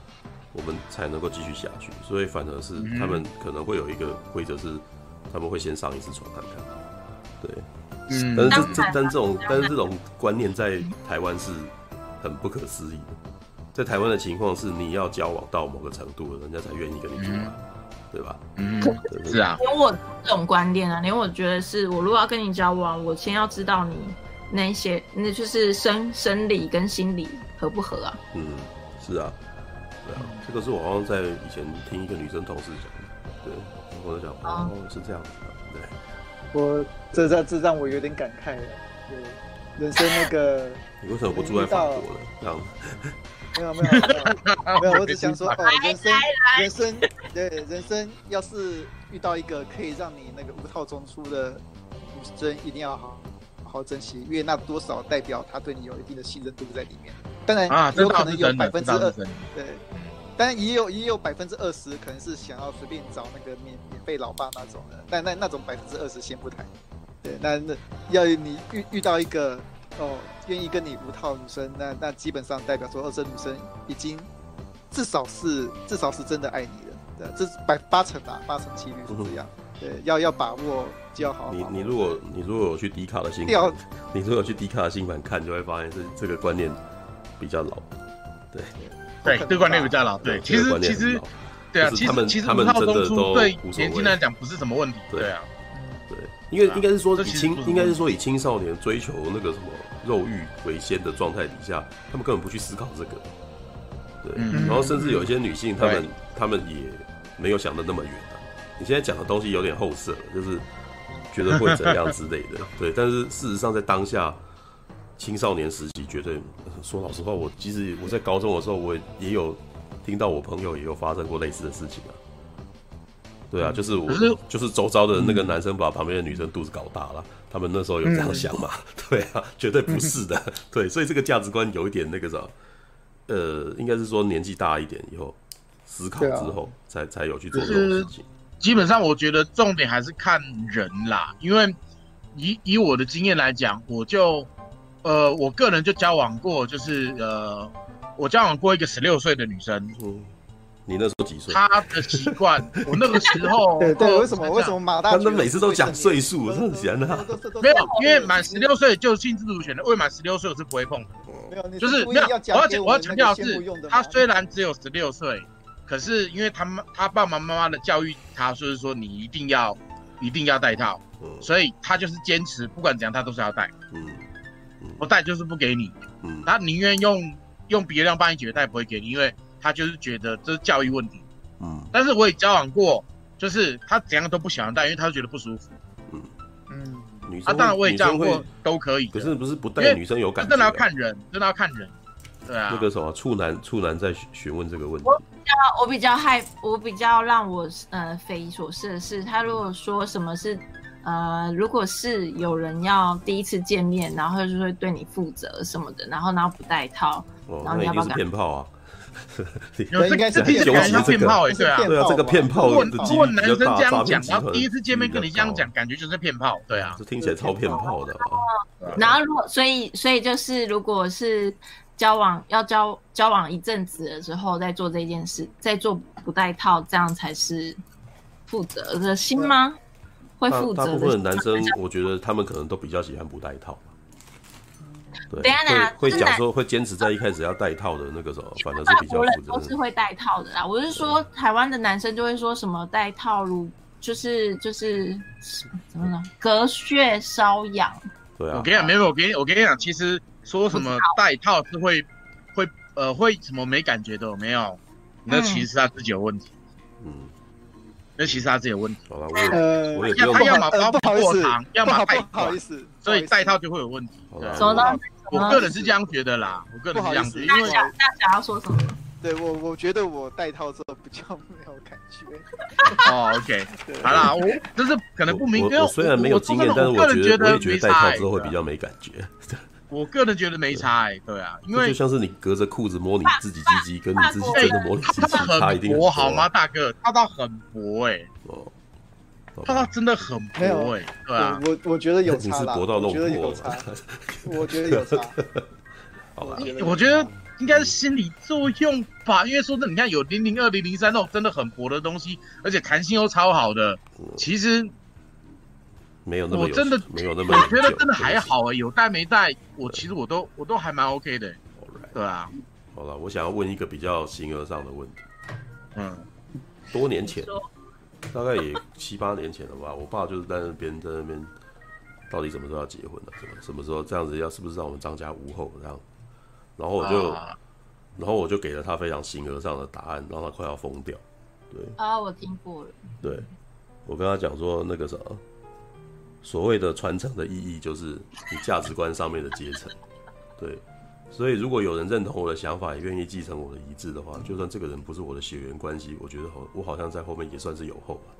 我们才能够继续下去。所以反而是他们可能会有一个规则是，他们会先上一次床看看。对，嗯，但是这这但这种但是这种观念在台湾是很不可思议的。在台湾的情况是，你要交往到某个程度了，人家才愿意跟你做爱，对吧？嗯，是啊。连我这种观念啊，连我觉得是我如果要跟你交往，我先要知道你。那些，那就是生生理跟心理合不合啊？嗯，是啊，对啊，这个是我好像在以前听一个女生同事讲的，对，我在想哦，是这样子的，对。我这让这让我有点感慨了，对，人生那个。你为什么不住在法国呢？这样。没有没有没有没有，我只想说 哦，人生人生对人生，要是遇到一个可以让你那个无套中出的女生，一定要好。好好珍惜，因为那多少代表他对你有一定的信任度在里面。当然，有可能有百分之二十，对，当然也有也有百分之二十可能是想要随便找那个免免费老爸那种的。但那那种百分之二十先不谈。对，那那要你遇遇到一个哦愿意跟你无套女生，那那基本上代表说，二生女生已经至少是至少是真的爱你了。对，这是百八成吧，八成几率是这样。对，要要把握。就好好你你如果你如果有去迪卡的新版，你如果有去迪卡的新版 看，就会发现这这个观念比较老。对对，这个观念比较老。对，其实其实对啊，其实其实他们真的都对年轻人来讲不是什么问题。对啊，对，因为应该是说以青应该是说以青少年追求那个什么肉欲为先的状态底下，他们根本不去思考这个。对，然后甚至有一些女性，她们她们也没有想的那么远。你现在讲的东西有点后设，就是。觉得会怎样之类的。对，但是事实上在当下青少年时期，绝对说老实话，我其实我在高中的时候，我也有听到我朋友也有发生过类似的事情啊。对啊，就是我是就是周遭的那个男生把旁边的女生肚子搞大了，他们那时候有这样想嘛？对啊，绝对不是的。对，所以这个价值观有一点那个啥，呃，应该是说年纪大一点以后思考之后才才有去做这种事情。基本上我觉得重点还是看人啦，因为以以我的经验来讲，我就呃我个人就交往过，就是呃我交往过一个十六岁的女生。嗯你那时候几岁？他的习惯，我那个时候，对对，为什么为什么马大？他们每次都讲岁数，真的闲的。没有，因为满十六岁就性自主权的，未满十六岁我是不会碰的。没有，就是没有。我要，我要强调的是，他虽然只有十六岁，可是因为他妈他爸爸妈妈的教育他，就是说你一定要一定要戴套，所以他就是坚持，不管怎样他都是要戴。嗯，不戴就是不给你。嗯，他宁愿用用别人帮你解决，他也不会给你，因为。他就是觉得这是教育问题，嗯，但是我也交往过，就是他怎样都不喜欢戴，因为他就觉得不舒服，嗯。嗯，女生，当然我也交往过都可以，可是不是不戴女生有感觉，真的要看人，真的要看人，对啊。那个什么处男处男在询问这个问题，我比较我比较害，我比较让我呃匪夷所思的是，他如果说什么是呃，如果是有人要第一次见面，然后就会对你负责什么的，然后然后不带套，哦，然后你要不要骗炮啊？有应该是骗炮哎，对啊，对啊，这个骗炮。如果如果男生这样讲，然后第一次见面跟你这样讲，感觉就是骗炮，对啊，这听起来超骗炮的。然后如果所以所以就是如果是交往要交交往一阵子了之后再做这件事，再做不带套，这样才是负责的心吗？会负责。大部分的男生，我觉得他们可能都比较喜欢不带套。对，等下等下，会讲说会坚持在一开始要带套的那个时候，反正是比较负责。都是会带套的啦。我是说，台湾的男生就会说什么带套路就是就是怎么了？隔穴瘙痒。对啊。我跟你讲，没有，我跟你我跟你讲，其实说什么戴套是会会呃会什么没感觉的，没有，那其实他自己有问题。嗯。那其实他自己有问题。好了，我呃，我也要他要么包过长，要么戴不好意思，所以戴套就会有问题。什么呢？我个人是这样觉得啦，我个人是这样觉得。因为大家要说什么？对我，我觉得我戴套之后比较没有感觉。哦，OK，好啦，我就是可能不明，因为我虽然没有经验，但是我觉得我也觉得戴套之后会比较没感觉。我个人觉得没差哎，对啊，因为就像是你隔着裤子摸你自己鸡鸡，跟你自己真的摸你鸡鸡，差一定很薄，好吗，大哥？它倒很薄哎，哦，它倒真的很薄哎，对啊，我我觉得有差，你是薄到漏破，我觉得有差，好吧，我觉得应该是心理作用吧，因为说真的，你看有零零二零零三那种真的很薄的东西，而且弹性又超好的，其实。没有那么，我真的没有那么，我觉得真的还好啊，有带没带，我其实我都我都还蛮 OK 的，对啊。好了，我想要问一个比较形而上的问题。嗯，多年前，大概也七八年前了吧，我爸就是在那边在那边，到底什么时候要结婚呢？什么什么时候这样子要是不是让我们张家无后这样？然后我就，然后我就给了他非常形而上的答案，让他快要疯掉。对啊，我听过了。对，我跟他讲说那个什么。所谓的传承的意义，就是你价值观上面的阶层，对。所以如果有人认同我的想法，也愿意继承我的遗志的话，就算这个人不是我的血缘关系，我觉得好，我好像在后面也算是有后吧。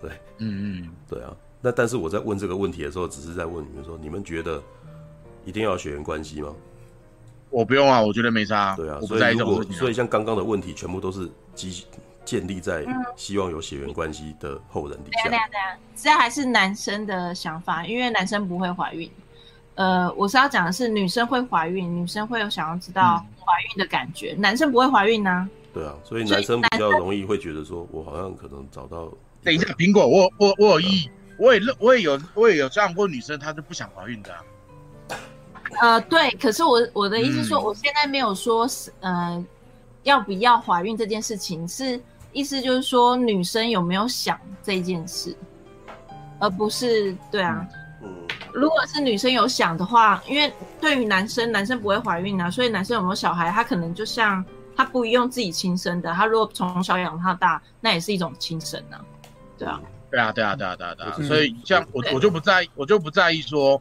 对，嗯嗯，对啊。那但是我在问这个问题的时候，只是在问你们说，你们觉得一定要血缘关系吗？我不用啊，我觉得没差。对啊，所以如果所以像刚刚的问题，全部都是基。建立在希望有血缘关系的后人底下。对啊对啊，这还是男生的想法，因为男生不会怀孕。呃，我是要讲的是女生会怀孕，女生会有想要知道怀孕的感觉，嗯、男生不会怀孕呢、啊。对啊，所以男生比较容易会觉得说，我好像可能找到。等一下，苹果，我我我有意，我也认，我也有，我也有这样过女生，她是不想怀孕的、啊。呃，对，可是我我的意思说，我现在没有说是呃要不要怀孕这件事情是。意思就是说，女生有没有想这件事，而不是对啊。嗯，如果是女生有想的话，因为对于男生，男生不会怀孕啊，所以男生有没有小孩，他可能就像他不用自己亲生的，他如果从小养到大，那也是一种亲生啊。对啊。对啊，对啊，对啊，对啊，对啊。所以像我，我就不在意，我就不在意说，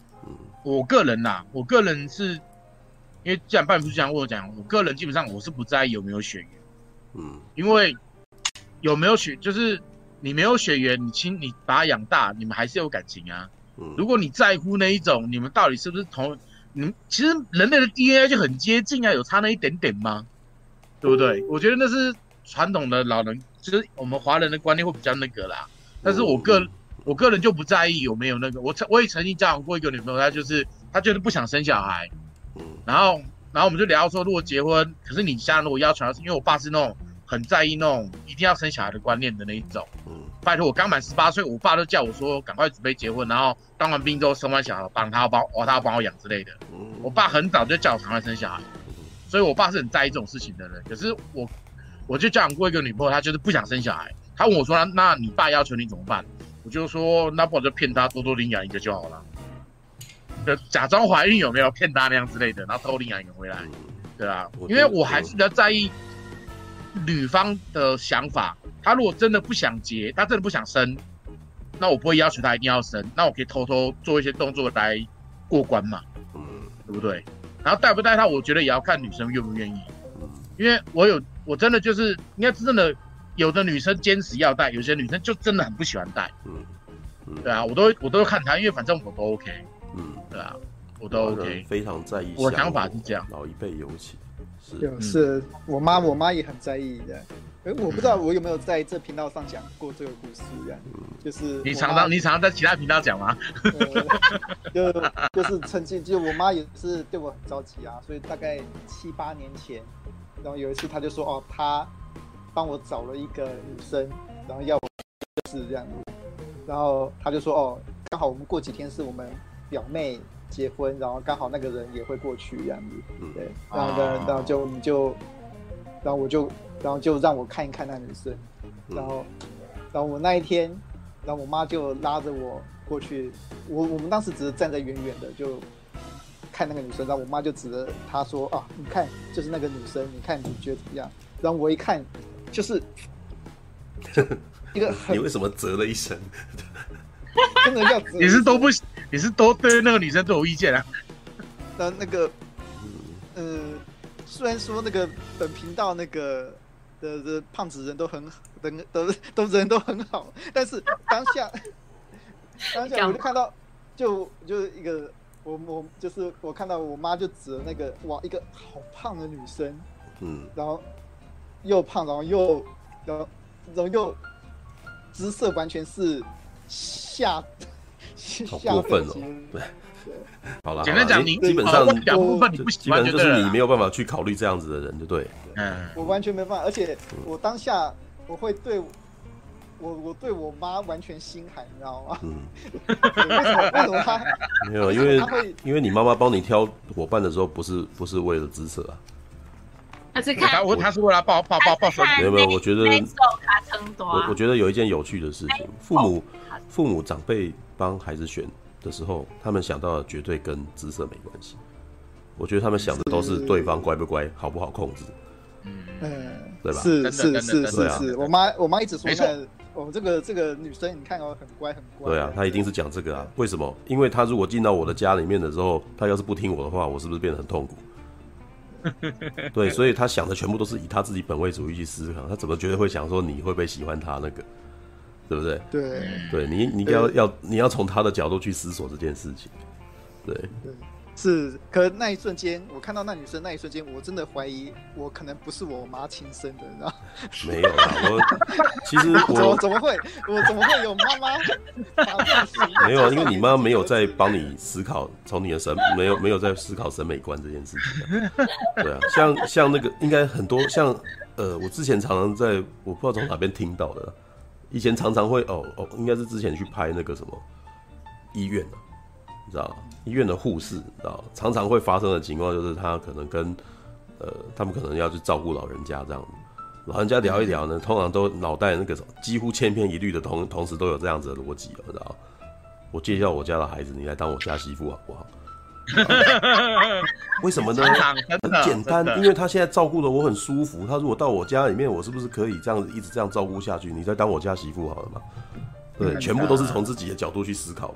我个人呐，我个人是，因为既然半不是这样跟我讲，我个人基本上我是不在意有没有血缘，嗯，因为有没有血，就是你没有血缘，你亲你把他养大，你们还是有感情啊。嗯，如果你在乎那一种，你们到底是不是同，你们其实人类的 DNA 就很接近啊，有差那一点点吗？对不对？我觉得那是传统的老人，就是我们华人的观念会比较那个啦。但是我个我个人就不在意有没有那个，我曾我也曾经交往过一个女朋友，她就是她就是不想生小孩，然后然后我们就聊说，如果结婚，可是你家如果要求，因为我爸是那种很在意那种一定要生小孩的观念的那一种，拜托我刚满十八岁，我爸都叫我说赶快准备结婚，然后当完兵之后生完小孩帮他帮哦他要帮我养之类的，我爸很早就叫我赶快生小孩，所以我爸是很在意这种事情的人，可是我我就交往过一个女朋友，她就是不想生小孩。他问我说：“那你爸要求你怎么办？”我就说：“那不我就骗他多多领养一个就好了，就假装怀孕有没有骗他那样之类的，然后偷领养一个回来，对啊，因为我还是比较在意女方的想法。她如果真的不想结，她真的不想生，那我不会要求她一定要生，那我可以偷偷做一些动作来过关嘛，嗯，对不对？然后带不带她，我觉得也要看女生愿不愿意，因为我有我真的就是应该是真的。”有的女生坚持要带，有些女生就真的很不喜欢带。嗯，对啊，我都我都看她，因为反正我都 OK。嗯，对啊，我都 OK。非常在意。我想法是这样，老一辈尤其是。有是我妈，我妈也很在意的。哎，我不知道我有没有在这频道上讲过这个故事，这样。就是你常常你常常在其他频道讲吗？就就是曾经，就我妈也是对我很着急啊，所以大概七八年前，然后有一次她就说哦，她。帮我找了一个女生，然后要我是这样子，然后她就说哦，刚好我们过几天是我们表妹结婚，然后刚好那个人也会过去这样子，对，然后呢，然后就你就，然后我就，然后就让我看一看那女生，然后，然后我那一天，然后我妈就拉着我过去，我我们当时只是站在远远的就看那个女生，然后我妈就指着她说啊，你看就是那个女生，你看你觉得怎么样？然后我一看。就是 一个，你为什么啧了一声？真的叫啧？你是都不，你是都对那个女生都有意见啊？那那个，嗯，虽然说那个本频道那个的的胖子人都很人都都人都很好，但是当下 当下我就看到，就就一个我我就是我看到我妈就指了那个哇一个好胖的女生，嗯，然后。又胖，然后又，然后，然后又姿色完全是下，好过分哦！对，好了，简单讲，你基本上两部分你不喜欢，就是你没有办法去考虑这样子的人，就对。嗯，我完全没办法，而且我当下我会对我我对我妈完全心寒，你知道吗？嗯。为什么？为什么他没有？因为因为你妈妈帮你挑伙伴的时候，不是不是为了姿色啊。他是看我，他是为了抱抱抱抱手。没有没有，我觉得我我觉得有一件有趣的事情，父母父母长辈帮孩子选的时候，他们想到的绝对跟姿色没关系。我觉得他们想的都是对方乖不乖，好不好控制。嗯，对吧？是是是是是，我妈我妈一直说，我这个这个女生，你看哦，很乖很乖。对啊，她一定是讲这个啊。为什么？因为她如果进到我的家里面的时候，她要是不听我的话，我是不是变得很痛苦？对，所以她想的全部都是以她自己本位主义去思考，她怎么觉得会想说你会不会喜欢她那个，对不对？对，对你你要要你要从他的角度去思索这件事情，对。对是，可那一瞬间，我看到那女生那一瞬间，我真的怀疑我可能不是我妈亲生的，你知道？没有啦，我其实我 怎么怎么会，我怎么会有妈妈？没有啊，因为你妈没有在帮你思考，从你的审没有没有在思考审美观这件事情。对啊，像像那个应该很多像呃，我之前常常在我不知道从哪边听到的，以前常常会哦哦，应该是之前去拍那个什么医院的。你知道，医院的护士，你知道，常常会发生的情况就是他可能跟，呃，他们可能要去照顾老人家这样，老人家聊一聊呢，通常都脑袋那个几乎千篇一律的同同时都有这样子的逻辑，你知道，我介绍我家的孩子，你来当我家媳妇好不好？为什么呢？很简单，因为他现在照顾的我很舒服，他如果到我家里面，我是不是可以这样子一直这样照顾下去？你再当我家媳妇好了嘛？对，全部都是从自己的角度去思考的。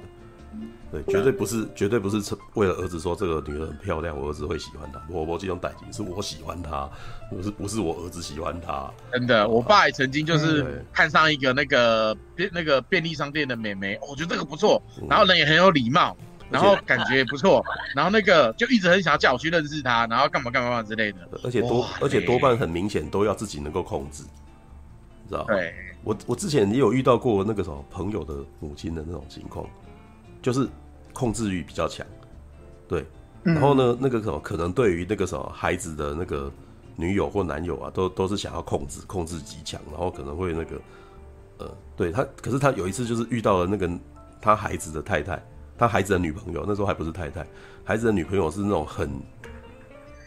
对，绝对不是，绝对不是为了儿子说这个女人很漂亮，我儿子会喜欢她。我我这种感情是我喜欢她，不是不是我儿子喜欢她。真的，我爸也曾经就是看上一个那个便那个便利商店的美眉，我觉得这个不错，然后人也很有礼貌，然后感觉也不错，然后那个就一直很想要叫我去认识他，然后干嘛干嘛嘛之类的。而且多，而且多半很明显都要自己能够控制，你知道吗？对，我我之前也有遇到过那个什么朋友的母亲的那种情况。就是控制欲比较强，对，然后呢，那个什么，可能对于那个什么孩子的那个女友或男友啊，都都是想要控制，控制极强，然后可能会那个，呃，对他，可是他有一次就是遇到了那个他孩子的太太，他孩子的女朋友，那时候还不是太太，孩子的女朋友是那种很，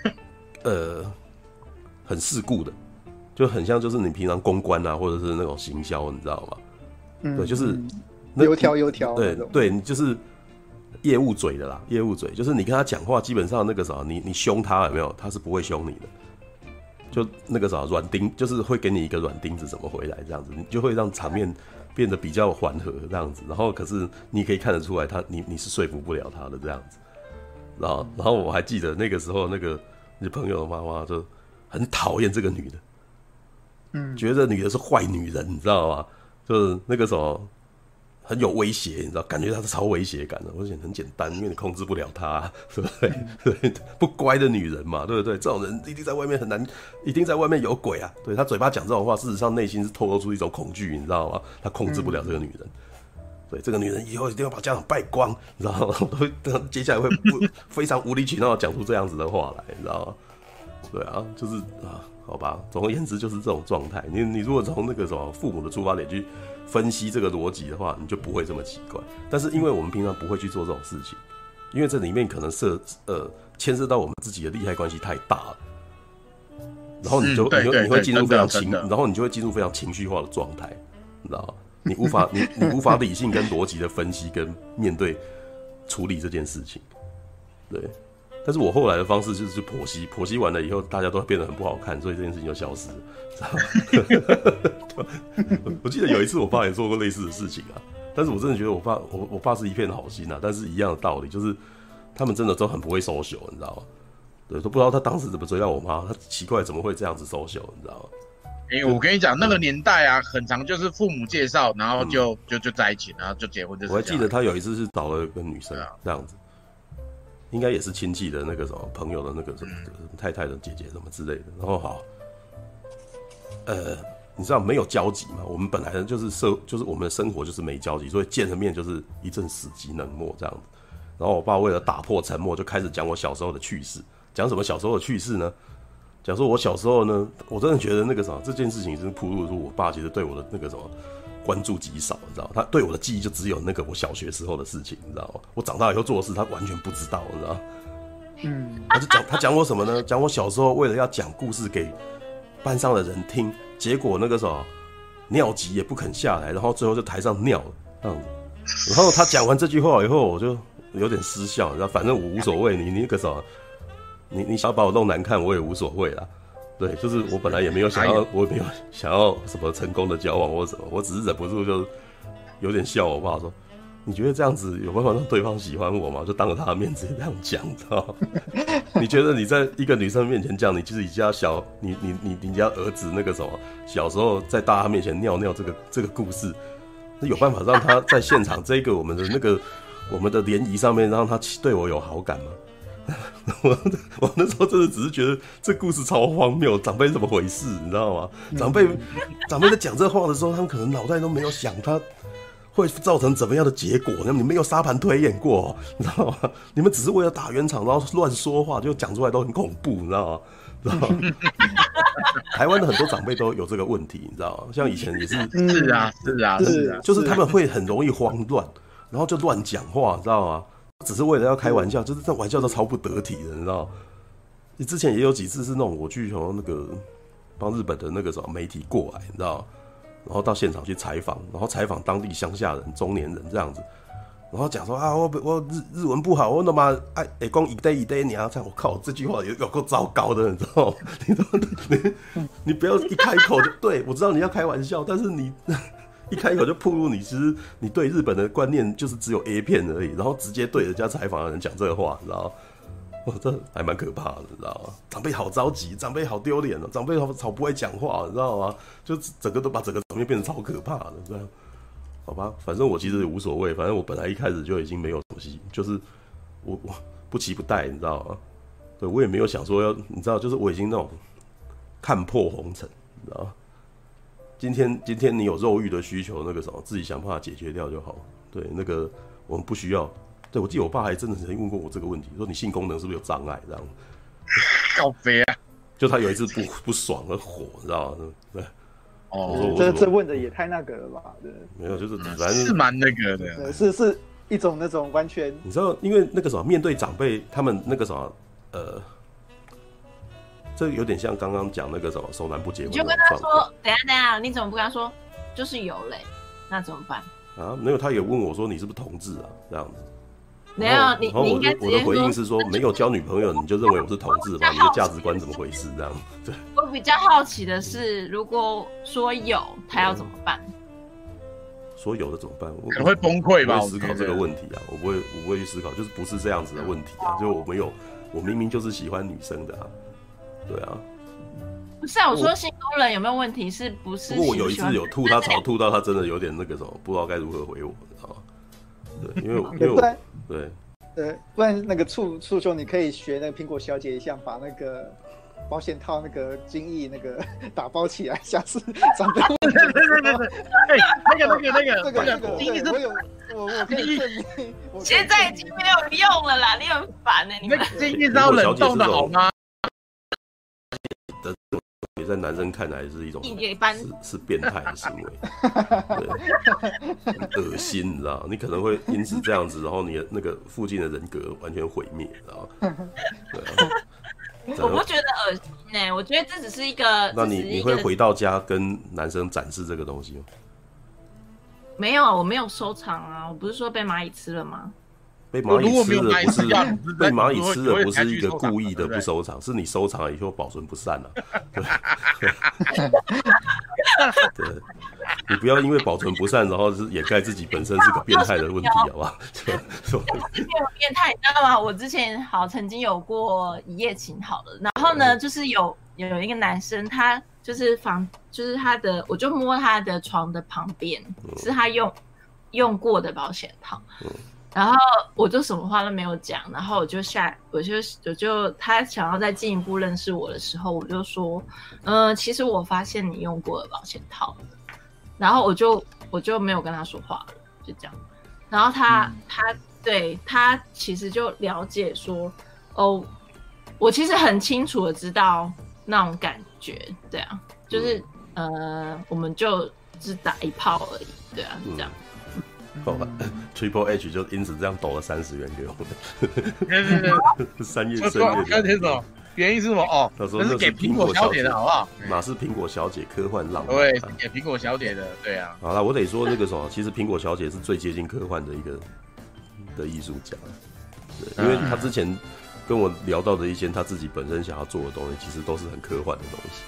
呃，很世故的，就很像就是你平常公关啊，或者是那种行销，你知道吗？嗯，对，就是。油条油条，对对，你就是业务嘴的啦，业务嘴就是你跟他讲话，基本上那个啥，你你凶他有没有？他是不会凶你的，就那个啥软钉，就是会给你一个软钉子怎么回来这样子，你就会让场面变得比较缓和这样子。然后可是你可以看得出来他，他你你是说服不了他的这样子。然后然后我还记得那个时候，那个你朋友的妈妈就很讨厌这个女的，嗯，觉得女的是坏女人，你知道吗？就是那个什么。很有威胁，你知道，感觉他是超威胁感的。我想很简单，因为你控制不了他，对不对？对，不乖的女人嘛，对不对？这种人一定在外面很难，一定在外面有鬼啊。对，他嘴巴讲这种话，事实上内心是透露出一种恐惧，你知道吗？他控制不了这个女人。对，这个女人以后一定要把家长败光，你知道吗？都会接下来会不非常无理取闹的讲出这样子的话来，你知道吗？对啊，就是啊，好吧。总而言之，就是这种状态。你你如果从那个什么父母的出发点去。分析这个逻辑的话，你就不会这么奇怪。但是因为我们平常不会去做这种事情，因为这里面可能涉呃牵涉到我们自己的利害关系太大了，然后你就你就你会进入非常情，然后你就会进入非常情绪化的状态，你知道吗？你无法你你无法理性跟逻辑的分析跟面对处理这件事情，对。但是我后来的方式就是去剖析，剖析完了以后，大家都变得很不好看，所以这件事情就消失了。知道 我记得有一次我爸也做过类似的事情啊，但是我真的觉得我爸我我爸是一片好心啊，但是一样的道理，就是他们真的都很不会 social，你知道吗？对，都不知道他当时怎么追到我妈，他奇怪怎么会这样子 social，你知道吗？哎、欸，我跟你讲，那个年代啊，很长就是父母介绍，然后就、嗯、就就在一起，然后就结婚。就是。我还记得他有一次是找了一个女生啊，这样子。应该也是亲戚的那个什么朋友的那个什么太太的姐姐什么之类的，然后好，呃，你知道没有交集嘛？我们本来就是社，就是我们的生活就是没交集，所以见了面就是一阵死寂冷漠这样子。然后我爸为了打破沉默，就开始讲我小时候的趣事。讲什么小时候的趣事呢？讲说我小时候呢，我真的觉得那个什么这件事情是暴露出我爸其实对我的那个什么。关注极少，你知道？他对我的记忆就只有那个我小学时候的事情，你知道吗？我长大以后做的事，他完全不知道，你知道吗？嗯，他就讲他讲我什么呢？讲我小时候为了要讲故事给班上的人听，结果那个时候尿急也不肯下来，然后最后就台上尿了这样子。然后他讲完这句话以后，我就有点失笑，你知道，反正我无所谓，你你那个什么，你你想要把我弄难看，我也无所谓啦。对，就是我本来也没有想要，我也没有想要什么成功的交往或什么，我只是忍不住就有点笑我爸说：“你觉得这样子有办法让对方喜欢我吗？”就当着他的面直接这样讲，知道？你觉得你在一个女生面前讲，你就是你家小，你你你你家儿子那个什么小时候在大家面前尿尿这个这个故事，那有办法让他在现场这个我们的那个我们的联谊上面让他对我有好感吗？我 我那时候真的只是觉得这故事超荒谬，长辈怎么回事，你知道吗？长辈长辈在讲这话的时候，他们可能脑袋都没有想他会造成怎么样的结果，那你没有沙盘推演过，你知道吗？你们只是为了打圆场，然后乱说话，就讲出来都很恐怖，你知道吗？知道吗？台湾的很多长辈都有这个问题，你知道吗？像以前也是，是啊，是啊，是啊，就是他们会很容易慌乱，然后就乱讲话，你知道吗？只是为了要开玩笑，就是这玩笑都超不得体的，你知道？你之前也有几次是那种我去从那个帮日本的那个什么媒体过来，你知道？然后到现场去采访，然后采访当地乡下人、中年人这样子，然后讲说啊，我我日日文不好，我他妈哎哎光一堆一堆，你要这样，我靠，这句话有有够糟糕的，你知道？你你你不要一开口就对，我知道你要开玩笑，但是你一开口就暴露你，其实你对日本的观念就是只有 A 片而已，然后直接对人家采访的人讲这个话，你知道吗？哇，这还蛮可怕的，你知道吗？长辈好着急，长辈好丢脸哦，长辈好不会讲话，你知道吗？就整个都把整个场面变成超可怕的，这样。好吧，反正我其实也无所谓，反正我本来一开始就已经没有东西，就是我我不期不待，你知道吗？对，我也没有想说要，你知道，就是我已经那种看破红尘，你知道吗？今天今天你有肉欲的需求，那个什么，自己想办法解决掉就好。对，那个我们不需要。对，我记得我爸还真的曾经问过我这个问题，说你性功能是不是有障碍？这样，好肥啊！就他有一次不不爽而火，你知道吗？对，哦，这这问的也太那个了吧？对，没有，就是反正是蛮那个的，是是一种那种完全，你知道，因为那个什么，面对长辈，他们那个什么，呃，这有点像刚刚讲那个什么，熟男不结婚，你就跟他说，等下等下，你怎么不跟他说？就是有嘞，那怎么办？啊，没有，他也问我说，你是不是同志啊？这样子。没有，你你应该我的回应是说，没有交女朋友你就认为我是同志吗？你的价值观怎么回事？这样对。我比较好奇的是，如果说有，他要怎么办？说有的怎么办？可能会崩溃吧？我思考这个问题啊，我不会，我不会去思考，就是不是这样子的问题啊。就我没有，我明明就是喜欢女生的啊，对啊。不是啊，我说性功能有没有问题？是不是？不过我有一次有吐他槽，吐到他真的有点那个什么，不知道该如何回我，你知道吗？对，因为因为我。对，呃，不然那个处处兄，你可以学那个苹果小姐一样，把那个保险套那个精液那个 打包起来，下次长辈问对对对对对，哎，那个那个那个那个那个精液，我有我我可以证明，现在已经没有用了啦，你很烦呢，你们精液是要冷冻的好吗？在男生看来是一种是是变态的行为，对，恶心，你知道？你可能会因此这样子，然后你的那个附近的人格完全毁灭，知道？对啊，我不觉得恶心呢、欸，我觉得这只是一个。那你你会回到家跟男生展示这个东西吗？没有，我没有收藏啊，我不是说被蚂蚁吃了吗？被蚂蚁吃的不是被蚂蚁吃的不是一个故意的不收藏，是你收藏了以后保存不善了。对，对，你不要因为保存不善，然后是掩盖自己本身是个变态的问题，好不好？对，变态，你知道吗？我之前好曾经有过一夜情，好了，然后呢，就是有有一个男生，他就是房，就是他的，我就摸他的床的旁边，是他用用过的保险套。然后我就什么话都没有讲，然后我就下，我就我就他想要再进一步认识我的时候，我就说，嗯、呃，其实我发现你用过了保险套，然后我就我就没有跟他说话了，就这样。然后他、嗯、他对他其实就了解说，哦，我其实很清楚的知道那种感觉，对啊，就是、嗯、呃，我们就只打一炮而已，对啊，这样。嗯好 吧，Triple H 就因此这样抖了三十元给我们。三月生日，看清楚，原因是什么？哦，他说那是给苹果小姐的，好不好？哪是苹果小姐科幻浪漫？对，给苹果小姐的，对啊。好了，我得说那个什么，其实苹果小姐是最接近科幻的一个的艺术家，对，因为他之前跟我聊到的一些他自己本身想要做的东西，其实都是很科幻的东西。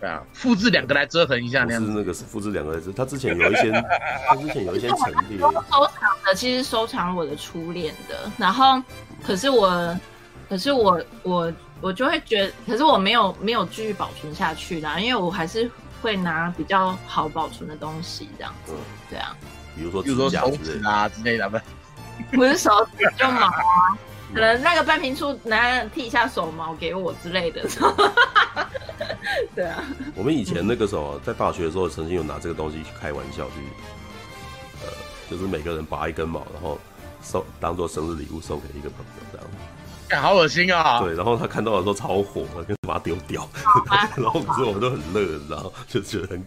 对啊，复制两个来折腾一下，那样是那个是复制两个来折。他之前有一些，他之前有一些陈列收藏的，其实收藏我的初恋的。然后，可是我，可是我，我，我就会觉得，可是我没有没有继续保存下去啦，因为我还是会拿比较好保存的东西这样。子。对啊，比如说，比如说手指啊之类的，不，不是手指就毛啊，可能那个半瓶醋拿来剃一下手毛给我之类的。对啊，我们以前那个时候在大学的时候，曾经有拿这个东西去开玩笑，去呃，就是每个人拔一根毛，然后送当做生日礼物送给一个朋友，这样。哎，好恶心啊！对，然后他看到的时候超火，跟把它丢掉，然后可是我们都很乐，然后就觉得很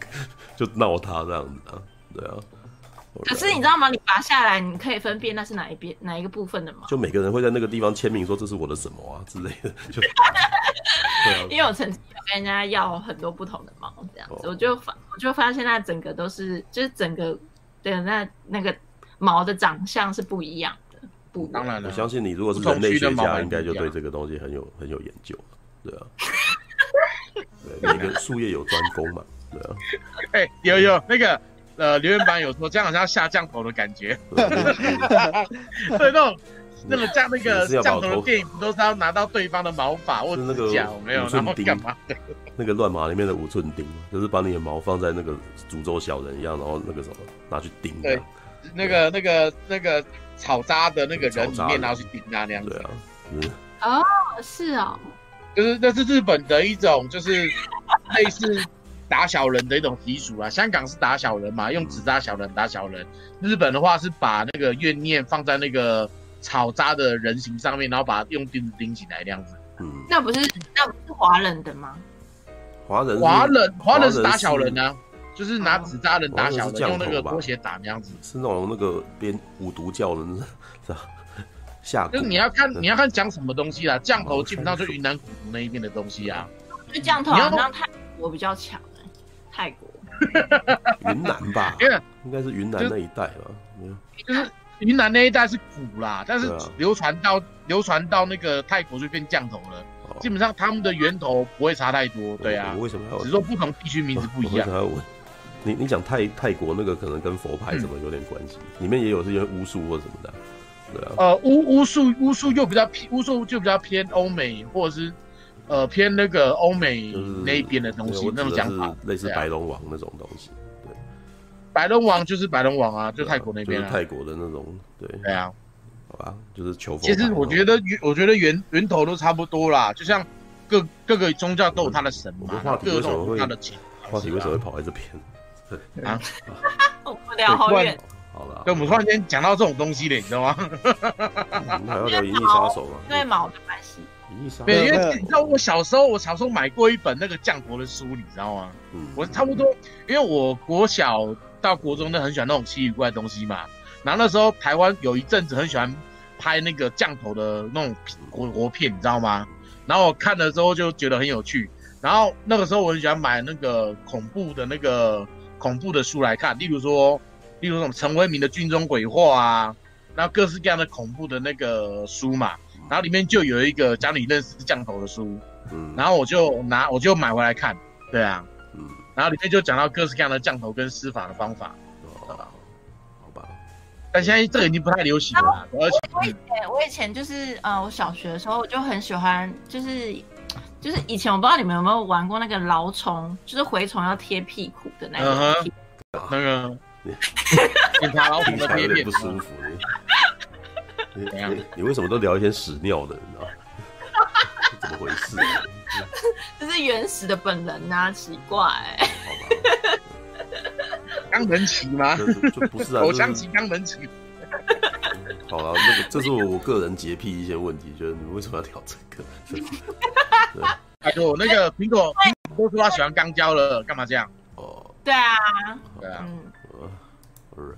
就闹他这样子啊，对啊。可是你知道吗？你拔下来，你可以分辨那是哪一边哪一个部分的吗。就每个人会在那个地方签名，说这是我的什么啊之类的。就 对啊，因为我曾经有跟人家要很多不同的毛，这样子，哦、我就发我就发现那整个都是，就是整个的那那个毛的长相是不一样的。不，当然了，我相信你如果是人类学家，应该就对这个东西很有很有研究。对啊，对，每个术业有专攻嘛。对啊，哎、欸，有有那个。呃留言板有说这样好像下降头的感觉，对 那种。那个像那个降头的电影，不都是要拿到对方的毛发或者指甲？没有，然后干嘛？那个乱麻里面的五寸钉，就是把你的毛放在那个诅咒小人一样，然后那个什么拿去钉。对，那个那个那个草扎的那个人里面拿去钉啊，那样子。对啊，是。哦，是哦。就是那是日本的一种，就是类似打小人的一种习俗啊。香港是打小人嘛，用纸扎小人打小人。日本的话是把那个怨念放在那个。草扎的人形上面，然后把它用钉子钉起来，那样子。嗯，那不是那不是华人的吗？华人华人华人是打小人啊，就是拿纸扎人打小人，用那个拖鞋打那样子。是那种那个边五毒教的，是吧？下就是你要看你要看讲什么东西啦，降头基本上就云南古毒那一边的东西啊。就降头好像泰国比较强哎，泰国。云南吧，应该是云南那一带吧，就是。云南那一带是古啦，但是流传到、啊、流传到那个泰国就变降头了。哦、基本上他们的源头不会差太多，对啊。为什么要？只是说不同地区名字不一样。你，你讲泰泰国那个可能跟佛牌什么有点关系，嗯、里面也有这些巫术或什么的，对啊。呃，巫巫术巫术又比较偏，巫术就比较偏欧美，或者是呃偏那个欧美那一边的东西，那种讲法，类似白龙王那种东西。对白龙王就是白龙王啊，就泰国那边、啊，就是泰国的那种，对对啊，好吧，就是求佛。其实我觉得源，我觉得源源头都差不多啦，就像各各个宗教都有他的神嘛，话题为什么会他的话题为什么会跑在这边？对啊，我们聊好远。好了，对，我们突然间讲到这种东西了，你知道吗？我们还要聊银翼杀手吗？因为毛的关系。对，因为你知道我小时候，我小时候买过一本那个降头的书，你知道吗？嗯。我差不多，因为我国小。到国中都很喜欢那种奇奇怪怪的东西嘛，然后那时候台湾有一阵子很喜欢拍那个降头的那种国国片，你知道吗？然后我看了之后就觉得很有趣，然后那个时候我很喜欢买那个恐怖的那个恐怖的书来看，例如说，例如什么陈为民的军中鬼话啊，然后各式各样的恐怖的那个书嘛，然后里面就有一个教你认识降头的书，嗯，然后我就拿我就买回来看，对啊。嗯然后里面就讲到各式各样的降头跟施法的方法，哦，好吧。但现在这个已经不太流行了。我我以前我以前就是呃，我小学的时候我就很喜欢，就是就是以前我不知道你们有没有玩过那个蛲虫，就是蛔虫要贴屁股的那个。Uh. 那个检查老虎的贴片不舒服。你你你为什么都聊一些屎尿的？你知道？怎么回事？这是原始的本能啊，奇怪。肛门期吗？就不是啊，口腔期、肛门期。好了，那个这是我个人洁癖一些问题，就是你为什么要聊这个？对，哎呦，那个苹果，苹果都说他喜欢肛交了，干嘛这样？哦，对啊，对啊，嗯。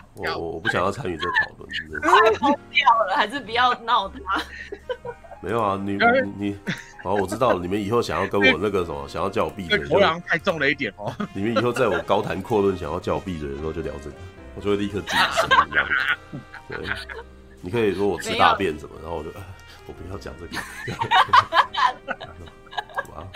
我我不想要参与这个讨论，快疯掉了，还是不要闹他？没有啊，你你，好，我知道了，你们以后想要跟我那个什么，想要叫我闭嘴，头狼太重了一点哦。你们以后在我高谈阔论，想要叫我闭嘴的时候，就聊这个，我就会立刻自己声一样。对，你可以说我吃大便什么，然后我就 我不要讲这个。好吧。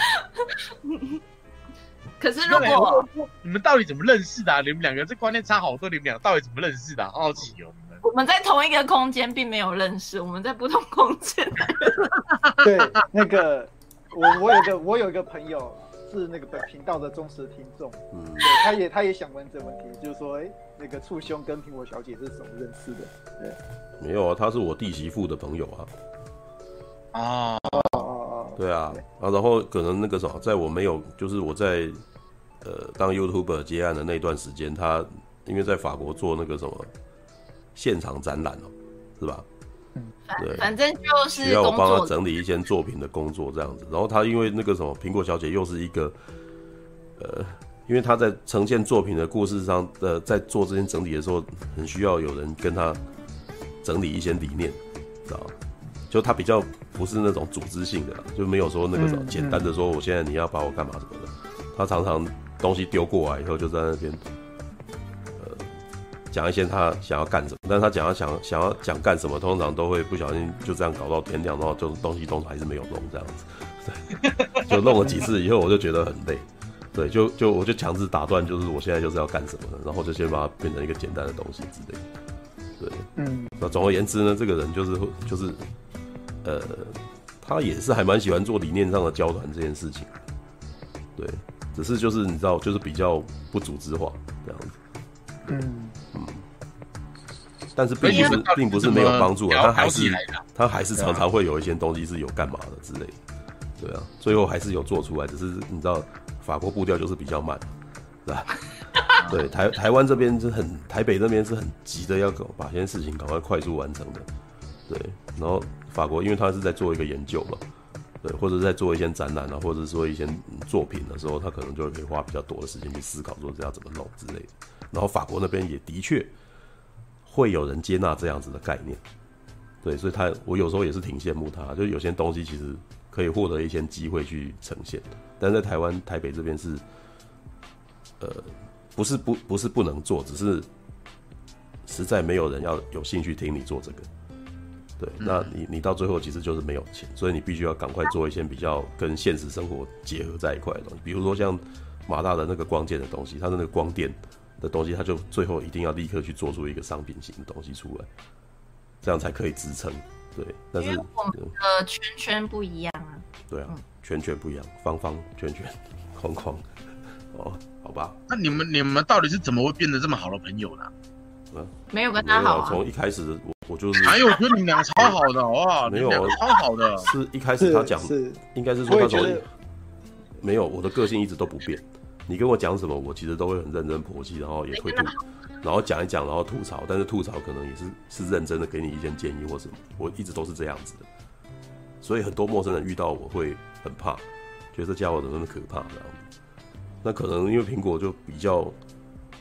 可是如果你们到底怎么认识的啊？你们两个这观念差好多，你们俩到底怎么认识的啊？好奇哦，你们。我们在同一个空间，并没有认识，我们在不同空间。对，那个我我有个我有一个朋友是那个本频道的忠实听众，嗯，对，他也他也想问这个问题，就是说，哎，那个醋兄跟苹果小姐是怎么认识的？对，没有啊，他是我弟媳妇的朋友啊。啊对啊，啊，然后可能那个什么，在我没有，就是我在。呃，当 YouTuber 接案的那段时间，他因为在法国做那个什么现场展览哦，是吧？嗯，对，反正就是需要我帮他整理一些作品的工作这样子。然后他因为那个什么苹果小姐又是一个，呃，因为他在呈现作品的故事上，呃，在做这些整理的时候，很需要有人跟他整理一些理念，知道吧？就他比较不是那种组织性的，就没有说那个什么简单的说，我现在你要把我干嘛什么的，他常常。东西丢过来以后，就在那边，呃，讲一些他想要干什么，但他讲要想想要讲干什么，通常都会不小心就这样搞到天亮，然后就东西通常还是没有弄这样子，对，就弄了几次以后，我就觉得很累，对，就就我就强制打断，就是我现在就是要干什么的，然后就先把它变成一个简单的东西之类的。对，嗯，那总而言之呢，这个人就是就是，呃，他也是还蛮喜欢做理念上的交谈这件事情。对，只是就是你知道，就是比较不组织化这样子。嗯嗯。但是并不是并不是没有帮助啊，他还是他还是常常会有一些东西是有干嘛的之类的。对啊，最后还是有做出来，只是你知道。法国步调就是比较慢，是吧？对，台台湾这边是很，台北那边是很急的，要把这件事情赶快快速完成的。对，然后法国因为他是在做一个研究嘛，对，或者在做一些展览啊，或者说一些作品的时候，他可能就可以花比较多的时间去思考说这要怎么弄之类的。然后法国那边也的确会有人接纳这样子的概念，对，所以他我有时候也是挺羡慕他，就有些东西其实。可以获得一些机会去呈现，但在台湾台北这边是，呃，不是不不是不能做，只是实在没有人要有兴趣听你做这个。对，那你你到最后其实就是没有钱，所以你必须要赶快做一些比较跟现实生活结合在一块的东西，比如说像马大的那个光剑的东西，它的那个光电的东西，它就最后一定要立刻去做出一个商品型的东西出来，这样才可以支撑。对，但是我们的圈圈不一样啊。对啊，圈圈不一样，方方圈圈，框框。哦，好吧。那你们你们到底是怎么会变得这么好的朋友呢？嗯，没有跟他好。从一开始我我就是。哎呦，我觉得你们俩超好的，哇，没有超好的。是一开始他讲，应该是说他从没有我的个性一直都不变。你跟我讲什么，我其实都会很认真剖析，然后也会吐。然后讲一讲，然后吐槽，但是吐槽可能也是是认真的，给你一些建议或什么。我一直都是这样子的，所以很多陌生人遇到我会很怕，觉得这家伙怎么那么可怕这样子。那可能因为苹果就比较，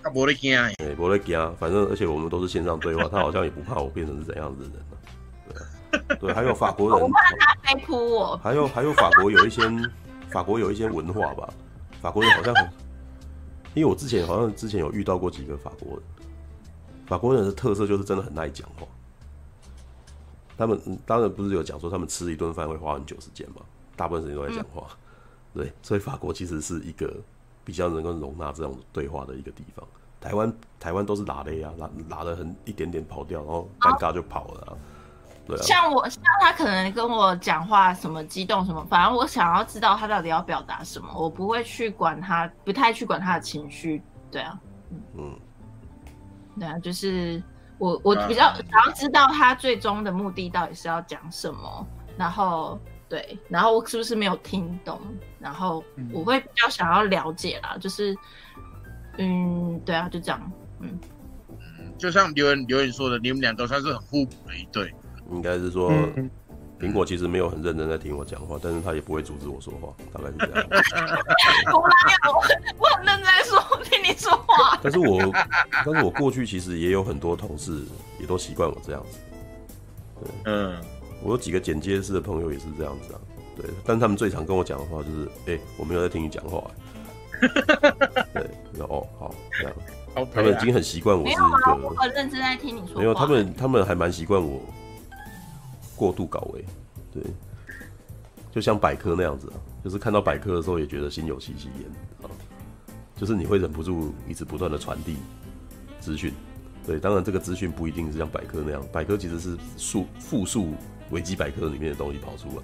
他不会惊，哎，不会惊，反正而且我们都是线上对话，他好像也不怕我变成是怎样子的人对，对，还有法国人，我怕他飞扑我。还有还有法国有一些法国有一些文化吧，法国人好像很，因为我之前好像之前有遇到过几个法国人。法国人的特色就是真的很爱讲话。他们当然不是有讲说他们吃一顿饭会花很久时间嘛，大部分时间都在讲话。嗯、对，所以法国其实是一个比较能够容纳这种对话的一个地方。台湾台湾都是拉雷啊，拉拉的很一点点跑掉，然后尴尬就跑了啊。对啊。像我像他可能跟我讲话什么激动什么，反正我想要知道他到底要表达什么，我不会去管他，不太去管他的情绪。对啊，嗯。嗯对啊，就是我我比较想要知道他最终的目的到底是要讲什么，然后对，然后我是不是没有听懂，然后我会比较想要了解啦，就是嗯，对啊，就这样，嗯，就像留言留言说的，你们俩都算是很互补的一对，应该是说。嗯苹果其实没有很认真在听我讲话，但是他也不会阻止我说话，大概是这样。我哪有？我很认真在说听你说话。但是我，但是我过去其实也有很多同事也都习惯我这样子。对，嗯，我有几个剪接师的朋友也是这样子啊。对，但他们最常跟我讲的话就是：“哎、欸，我没有在听你讲话。”对，然后哦，好，这样。Okay 他们已经很习惯我是一个。我很认真在听你说话。没有，他们他们还蛮习惯我。过度搞维，对，就像百科那样子啊，就是看到百科的时候也觉得心有戚戚焉啊，就是你会忍不住一直不断的传递资讯，对，当然这个资讯不一定是像百科那样，百科其实是数复数维基百科里面的东西跑出来，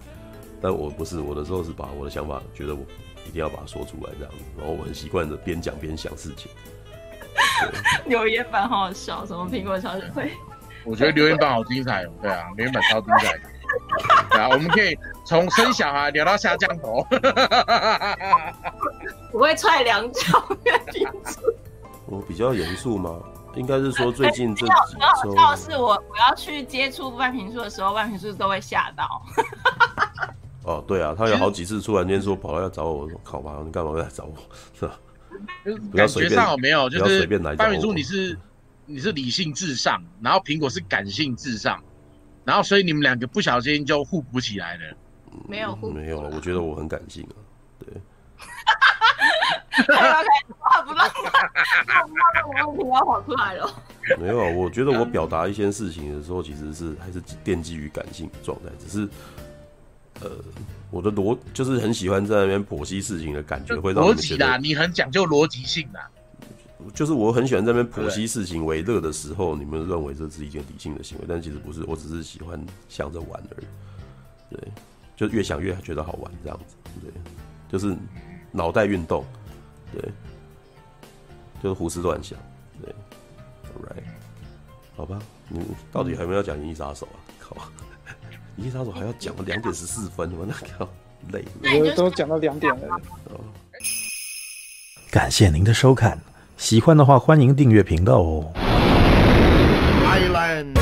但我不是，我的时候是把我的想法觉得我一定要把它说出来这样子，然后我很习惯的边讲边想事情。留言板好好笑，什么苹果超人会。我觉得留言板好精彩哦，对啊，留言板超精彩的，对啊，我们可以从生小孩聊到下降头，不会踹两脚。我比较严肃吗？应该是说最近这几周，要是我我要去接触万平树的时候，万平树都会吓到。哦，对啊，他有好几次突然间说跑来要找我，我说靠吧，你干嘛要 来找我？是吧？感觉上有没有就是万坪数你是？你是理性至上，然后苹果是感性至上，然后所以你们两个不小心就互补起来了。没有互补，没有，我觉得我很感性啊。对。不让不让问题要跑出来了。没有，我觉得我表达一些事情的时候，其实是还是奠基于感性状态，只是呃，我的逻就是很喜欢在那边剖析事情的感觉，会让逻辑啦，你很讲究逻辑性的。就是我很喜欢在那边剖析事情为乐的时候，你们认为这是一件理性的行为，但其实不是，我只是喜欢想着玩而已。对，就越想越觉得好玩，这样子。对，就是脑袋运动。对，就是胡思乱想。对，right，好吧，你到底还没有讲《银翼杀手》啊？靠，《银翼杀手》还要讲两点十四分，我那靠累。我都讲到两点了。感谢您的收看。喜欢的话，欢迎订阅频道哦。Island